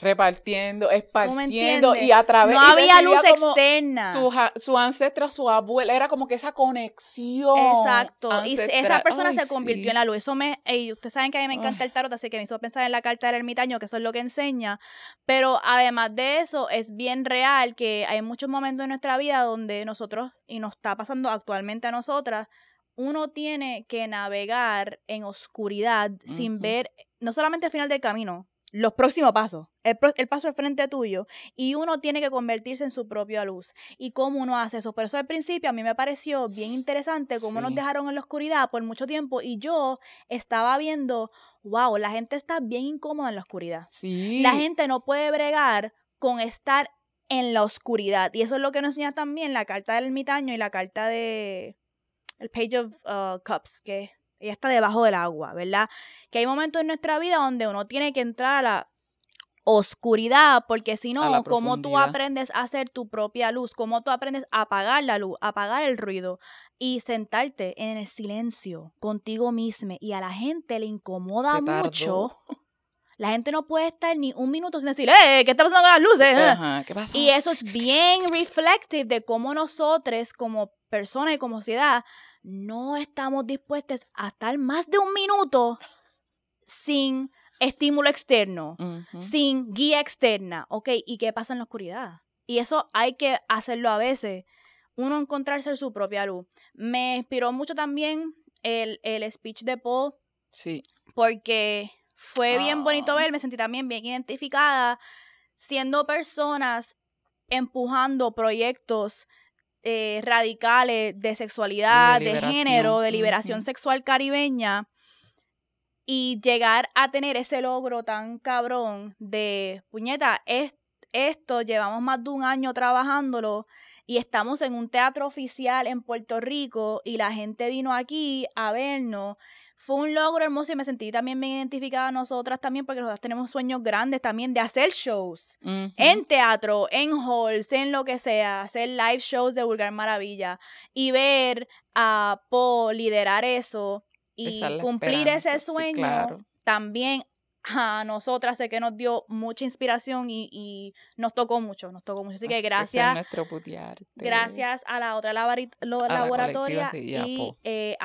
Speaker 1: Repartiendo, esparciendo y a través
Speaker 2: No
Speaker 1: y
Speaker 2: había luz externa.
Speaker 1: Su, ja- su ancestra, su abuela, era como que esa conexión.
Speaker 2: Exacto. Y esa persona
Speaker 1: Ay,
Speaker 2: se convirtió
Speaker 1: sí.
Speaker 2: en la luz. Eso me, ey, ustedes saben que a mí me encanta el tarot, así que me hizo pensar en la carta del ermitaño, que eso es lo que enseña. Pero además de eso, es bien real que hay muchos momentos en nuestra vida donde nosotros, y nos está pasando actualmente a nosotras, uno tiene que navegar en oscuridad sin ver no solamente el final del camino, los próximos pasos, el, paso al frente tuyo, y uno tiene que convertirse en su propia luz. ¿Y cómo uno hace eso? Por eso al principio a mí me pareció bien interesante cómo nos dejaron en la oscuridad por mucho tiempo y yo estaba viendo, wow, la gente está bien incómoda en la oscuridad.
Speaker 1: Sí.
Speaker 2: La gente no puede bregar con estar en la oscuridad. Y eso es lo que nos enseña también la carta del ermitaño y la carta de el Page of uh, Cups, que ella está debajo del agua, ¿verdad? Que hay momentos en nuestra vida donde uno tiene que entrar a la oscuridad, porque si no, ¿cómo tú aprendes a hacer tu propia luz? ¿Cómo tú aprendes a apagar la luz, a apagar el ruido y sentarte en el silencio contigo mismo? Y a la gente le incomoda
Speaker 1: Se tardó.
Speaker 2: mucho. La gente no puede estar ni un minuto sin decir, ¡eh! ¿Qué está pasando con las luces? eh?"
Speaker 1: Ajá, ¿qué pasó?
Speaker 2: Y eso es bien reflective de cómo nosotros, como personas y como sociedad, no estamos dispuestos a estar más de un minuto sin estímulo externo, sin guía externa, ¿ok? ¿Y qué pasa en la oscuridad? Y eso hay que hacerlo a veces. Uno encontrarse su propia luz. Me inspiró mucho también el, el speech de Paul
Speaker 1: Sí.
Speaker 2: porque fue bien bonito
Speaker 1: Ah.
Speaker 2: ver, me sentí también bien identificada siendo personas empujando proyectos eh, radicales de sexualidad, de, género, de liberación sexual caribeña y llegar a tener ese logro tan cabrón de, puñeta, es, esto llevamos más de un año trabajándolo y estamos en un teatro oficial en Puerto Rico y la gente vino aquí a vernos. Fue un logro hermoso y me sentí también bien identificada a nosotras también porque nosotras tenemos sueños grandes también de hacer shows. En teatro, en halls, en lo que sea, hacer live shows de Vulgar Maravilla y ver a Po liderar eso y
Speaker 1: es
Speaker 2: cumplir ese
Speaker 1: sí,
Speaker 2: sueño
Speaker 1: claro.
Speaker 2: también a nosotras sé que nos dio mucha inspiración y, y nos tocó mucho, nos tocó mucho. Así que gracias, gracias a la otra lo-
Speaker 1: A la
Speaker 2: laboratoria
Speaker 1: sí, y a
Speaker 2: y
Speaker 1: Po.
Speaker 2: eh.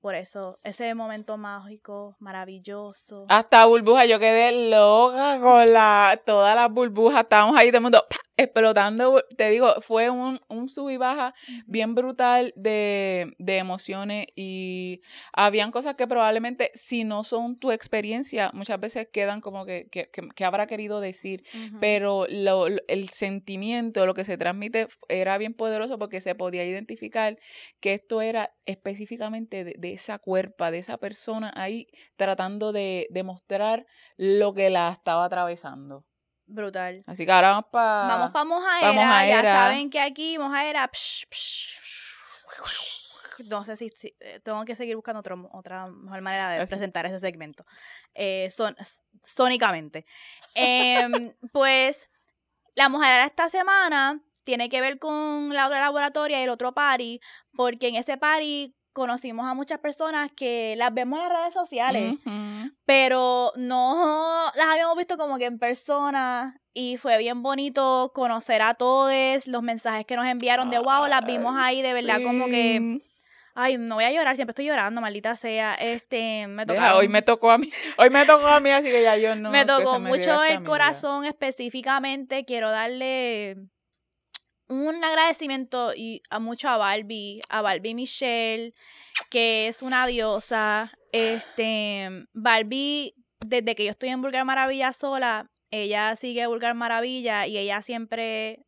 Speaker 2: Por eso, ese momento mágico, maravilloso.
Speaker 1: Hasta burbuja, yo quedé loca con la, todas las burbujas, estábamos ahí todo el mundo ¡pa! Explotando, te digo, fue un, un sub y baja bien brutal de, de emociones y habían cosas que probablemente si no son tu experiencia, muchas veces quedan como que, que, que- que habrá querido decir, pero lo- lo- el sentimiento, lo que se transmite era bien poderoso porque se podía identificar que esto era específicamente de, de esa cuerpa, de esa persona ahí tratando de demostrar lo que la estaba atravesando.
Speaker 2: Brutal.
Speaker 1: Así que ahora vamos para...
Speaker 2: Vamos para Mojaera.
Speaker 1: pa' Mojaera.
Speaker 2: Ya saben que aquí Mojaera. psh, psh, no sé si, si- eh, tengo que seguir buscando otro- otra mejor manera de
Speaker 1: Así.
Speaker 2: presentar ese segmento. Eh, son, sónicamente. Em, pues la Mojaera esta semana tiene que ver con la otra laboratoria y el otro party, porque en ese party conocimos a muchas personas que las vemos en las redes sociales pero no las habíamos visto como que en persona y fue bien bonito conocer a todos, los mensajes que nos enviaron de wow, las vimos ahí de verdad como que, ay, no voy a llorar, siempre estoy llorando, maldita sea, este, me
Speaker 1: Deja,
Speaker 2: tocaron-
Speaker 1: hoy me tocó a mí, hoy me tocó a mí, así que ya yo no.
Speaker 2: me tocó mucho el corazón específicamente. Quiero darle un agradecimiento y a mucho a Barbie, a Barbie Michelle, que es una diosa. Este, Barbie, desde que yo estoy en Vulgar Maravilla sola, ella sigue Vulgar Maravilla y ella siempre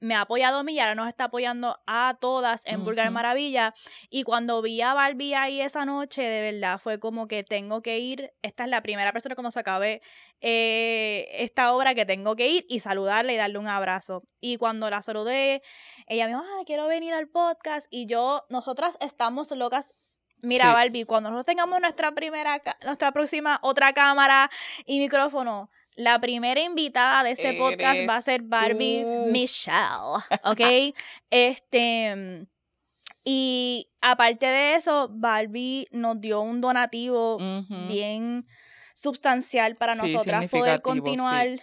Speaker 2: me ha apoyado a mí y ahora nos está apoyando a todas en Vulgar
Speaker 1: Ujú.
Speaker 2: Maravilla. Y cuando vi a Barbie ahí esa noche, de verdad, fue como que tengo que ir. Esta es la primera persona cuando se acabe eh, esta obra que tengo que ir y saludarle y darle un abrazo. Y cuando la saludé, ella me dijo, ah, quiero venir al podcast. Y yo, nosotras estamos locas. Mira,
Speaker 1: Sí.
Speaker 2: Barbie, cuando nosotros tengamos nuestra primera, nuestra próxima otra cámara y micrófono, la primera invitada de este podcast va a ser Barbie
Speaker 1: tú.
Speaker 2: Michelle, ¿ok? este, y aparte de eso, Barbie nos dio un donativo bien sustancial para
Speaker 1: Sí,
Speaker 2: nosotras poder continuar
Speaker 1: sí.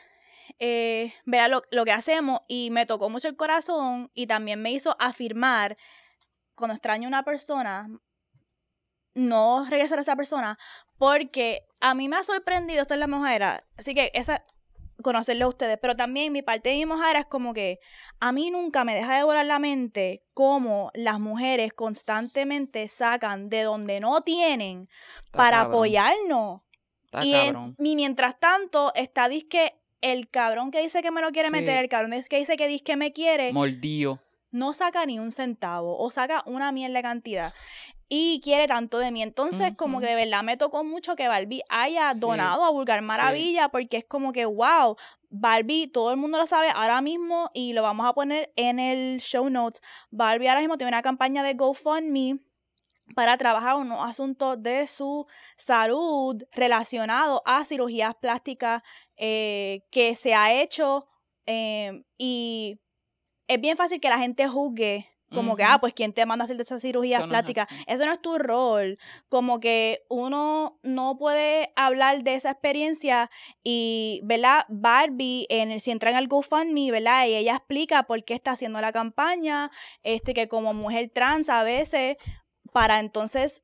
Speaker 2: eh, vea lo, lo que hacemos y me tocó mucho el corazón y también me hizo afirmar cuando extraño a una persona, no regresar a esa persona, porque a mí me ha sorprendido, esto es la mojera, así que esa, conocerlo a ustedes, pero también mi parte de mi mojera es como que a mí nunca me deja de volar la mente cómo las mujeres constantemente sacan de donde no tienen para apoyarnos. y, mientras tanto está disque el cabrón que dice que me lo quiere meter, el cabrón que dice que dice que me quiere.
Speaker 1: Moldío
Speaker 2: no saca ni un centavo o saca una mierda cantidad y quiere tanto de mí. Entonces, como que de verdad me tocó mucho que Barbie haya donado a Vulgar Maravilla, porque es como que, wow, Barbie, todo el mundo lo sabe ahora mismo y lo vamos a poner en el show notes. Barbie ahora mismo tiene una campaña de GoFundMe para trabajar unos asuntos de su salud relacionados a cirugías plásticas eh, que se ha hecho eh, y es bien fácil que la gente juzgue como que, ah, pues quién te manda a hacer esas cirugías plásticas. Eso no es tu rol. Como que uno no puede hablar de esa experiencia y, ¿verdad? Barbie, en el, si entra en el GoFundMe, ¿verdad? Y ella explica por qué está haciendo la campaña, este, que como mujer trans a veces, para entonces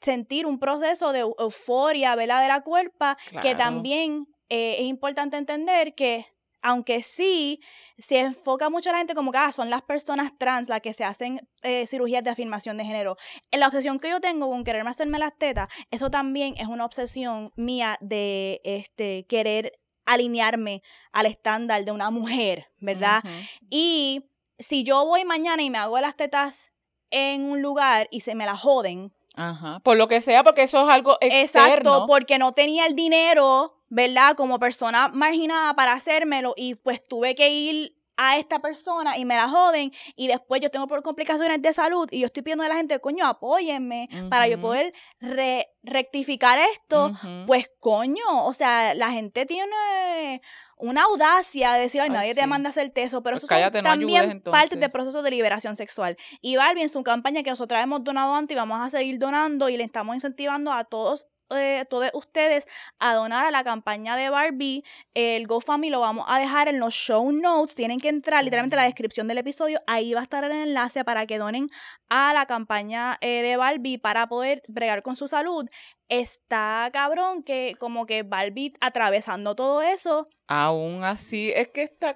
Speaker 2: sentir un proceso de euforia, ¿verdad? De la cuerpa, que también eh, es importante entender que aunque sí se enfoca mucho a la gente como que ah, son las personas trans las que se hacen eh, cirugías de afirmación de género. En la obsesión que yo tengo con quererme hacerme las tetas, eso también es una obsesión mía de este querer alinearme al estándar de una mujer, ¿verdad? Y si yo voy mañana y me hago las tetas en un lugar y se me las joden.
Speaker 1: Ajá. Por lo que sea, porque eso es algo externo. Exacto,
Speaker 2: porque no tenía el dinero ¿verdad? Como persona marginada para hacérmelo y pues tuve que ir a esta persona y me la joden y después yo tengo por complicaciones de salud y yo estoy pidiendo a la gente, coño, apóyenme para yo poder rectificar esto, pues coño, o sea, la gente tiene una audacia de decir, ay, nadie te manda a hacerte eso, pero pues eso son también parte del proceso de liberación sexual. Y Barbie en su campaña que nosotros hemos donado antes y vamos a seguir donando y le estamos incentivando a todos eh, todos ustedes a donar a la campaña de Barbie. El GoFundMe lo vamos a dejar en los show notes. Tienen que entrar literalmente en la descripción del episodio. Ahí va a estar el enlace para que donen a la campaña eh, de Barbie para poder bregar con su salud. Está cabrón que como que Barbie atravesando todo eso.
Speaker 1: Aún así, es que está...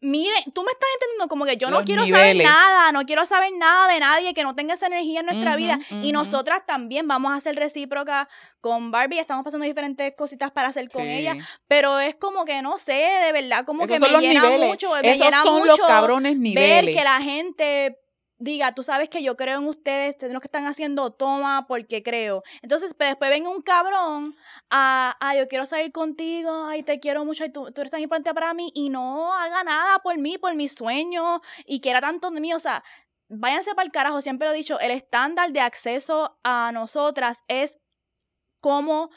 Speaker 2: Mire, tú me estás entendiendo como que yo no quiero saber nada, no quiero saber nada de nadie que no tenga esa energía en nuestra vida. Y nosotras también vamos a ser recíprocas con Barbie, estamos pasando diferentes cositas para hacer con ella, pero es como que no sé, de verdad, como que me llena mucho, me llena mucho los
Speaker 1: cabrones niveles.
Speaker 2: ver que la gente diga, tú sabes que yo creo en ustedes, lo que están haciendo, toma porque creo. Entonces, pues, después venga un cabrón a, ah, yo quiero salir contigo, ay, te quiero mucho, y tú, tú eres tan importante para mí, y no haga nada por mí, por mis sueños, y que era tanto de mí, o sea, váyanse para el carajo, siempre lo he dicho, el estándar de acceso a nosotras es cómo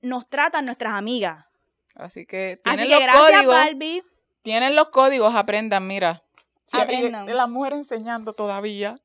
Speaker 2: nos tratan nuestras amigas.
Speaker 1: Así que tienen Así que los gracias, Barbie. Tienen los códigos, aprendan, mira. De la mujer enseñando todavía.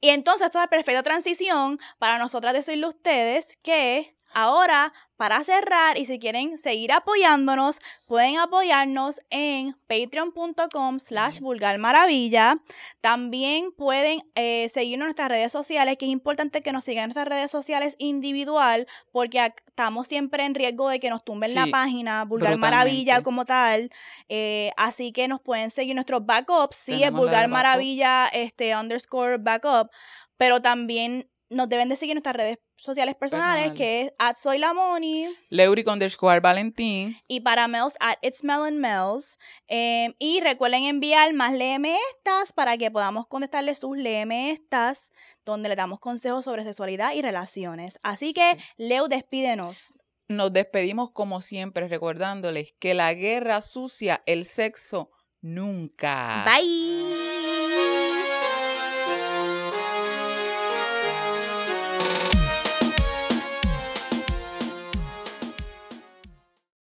Speaker 2: Y entonces esto es perfecta transición para nosotras decirle a ustedes que Ahora, para cerrar y si quieren seguir apoyándonos, pueden apoyarnos en patreon.com slash vulgarmaravilla. También pueden eh, seguirnos en nuestras redes sociales, que es importante que nos sigan en nuestras redes sociales individual, porque estamos siempre en riesgo de que nos tumben la página, Vulgar Maravilla como tal. Eh, así que nos pueden seguir nuestros backups, sí, es Vulgar Maravilla, este, underscore backup, pero también nos deben de seguir en nuestras redes sociales personales, que es at soy la moni.
Speaker 1: Leuric underscore Valentín.
Speaker 2: Y para Mels at it's Melon Mels. Em, y recuerden enviar más léeme estas para que podamos contestarles sus léeme estas, donde le damos consejos sobre sexualidad y relaciones. Así que, Leo, despídenos.
Speaker 1: Nos despedimos como siempre, recordándoles que la guerra sucia el sexo nunca.
Speaker 2: Bye.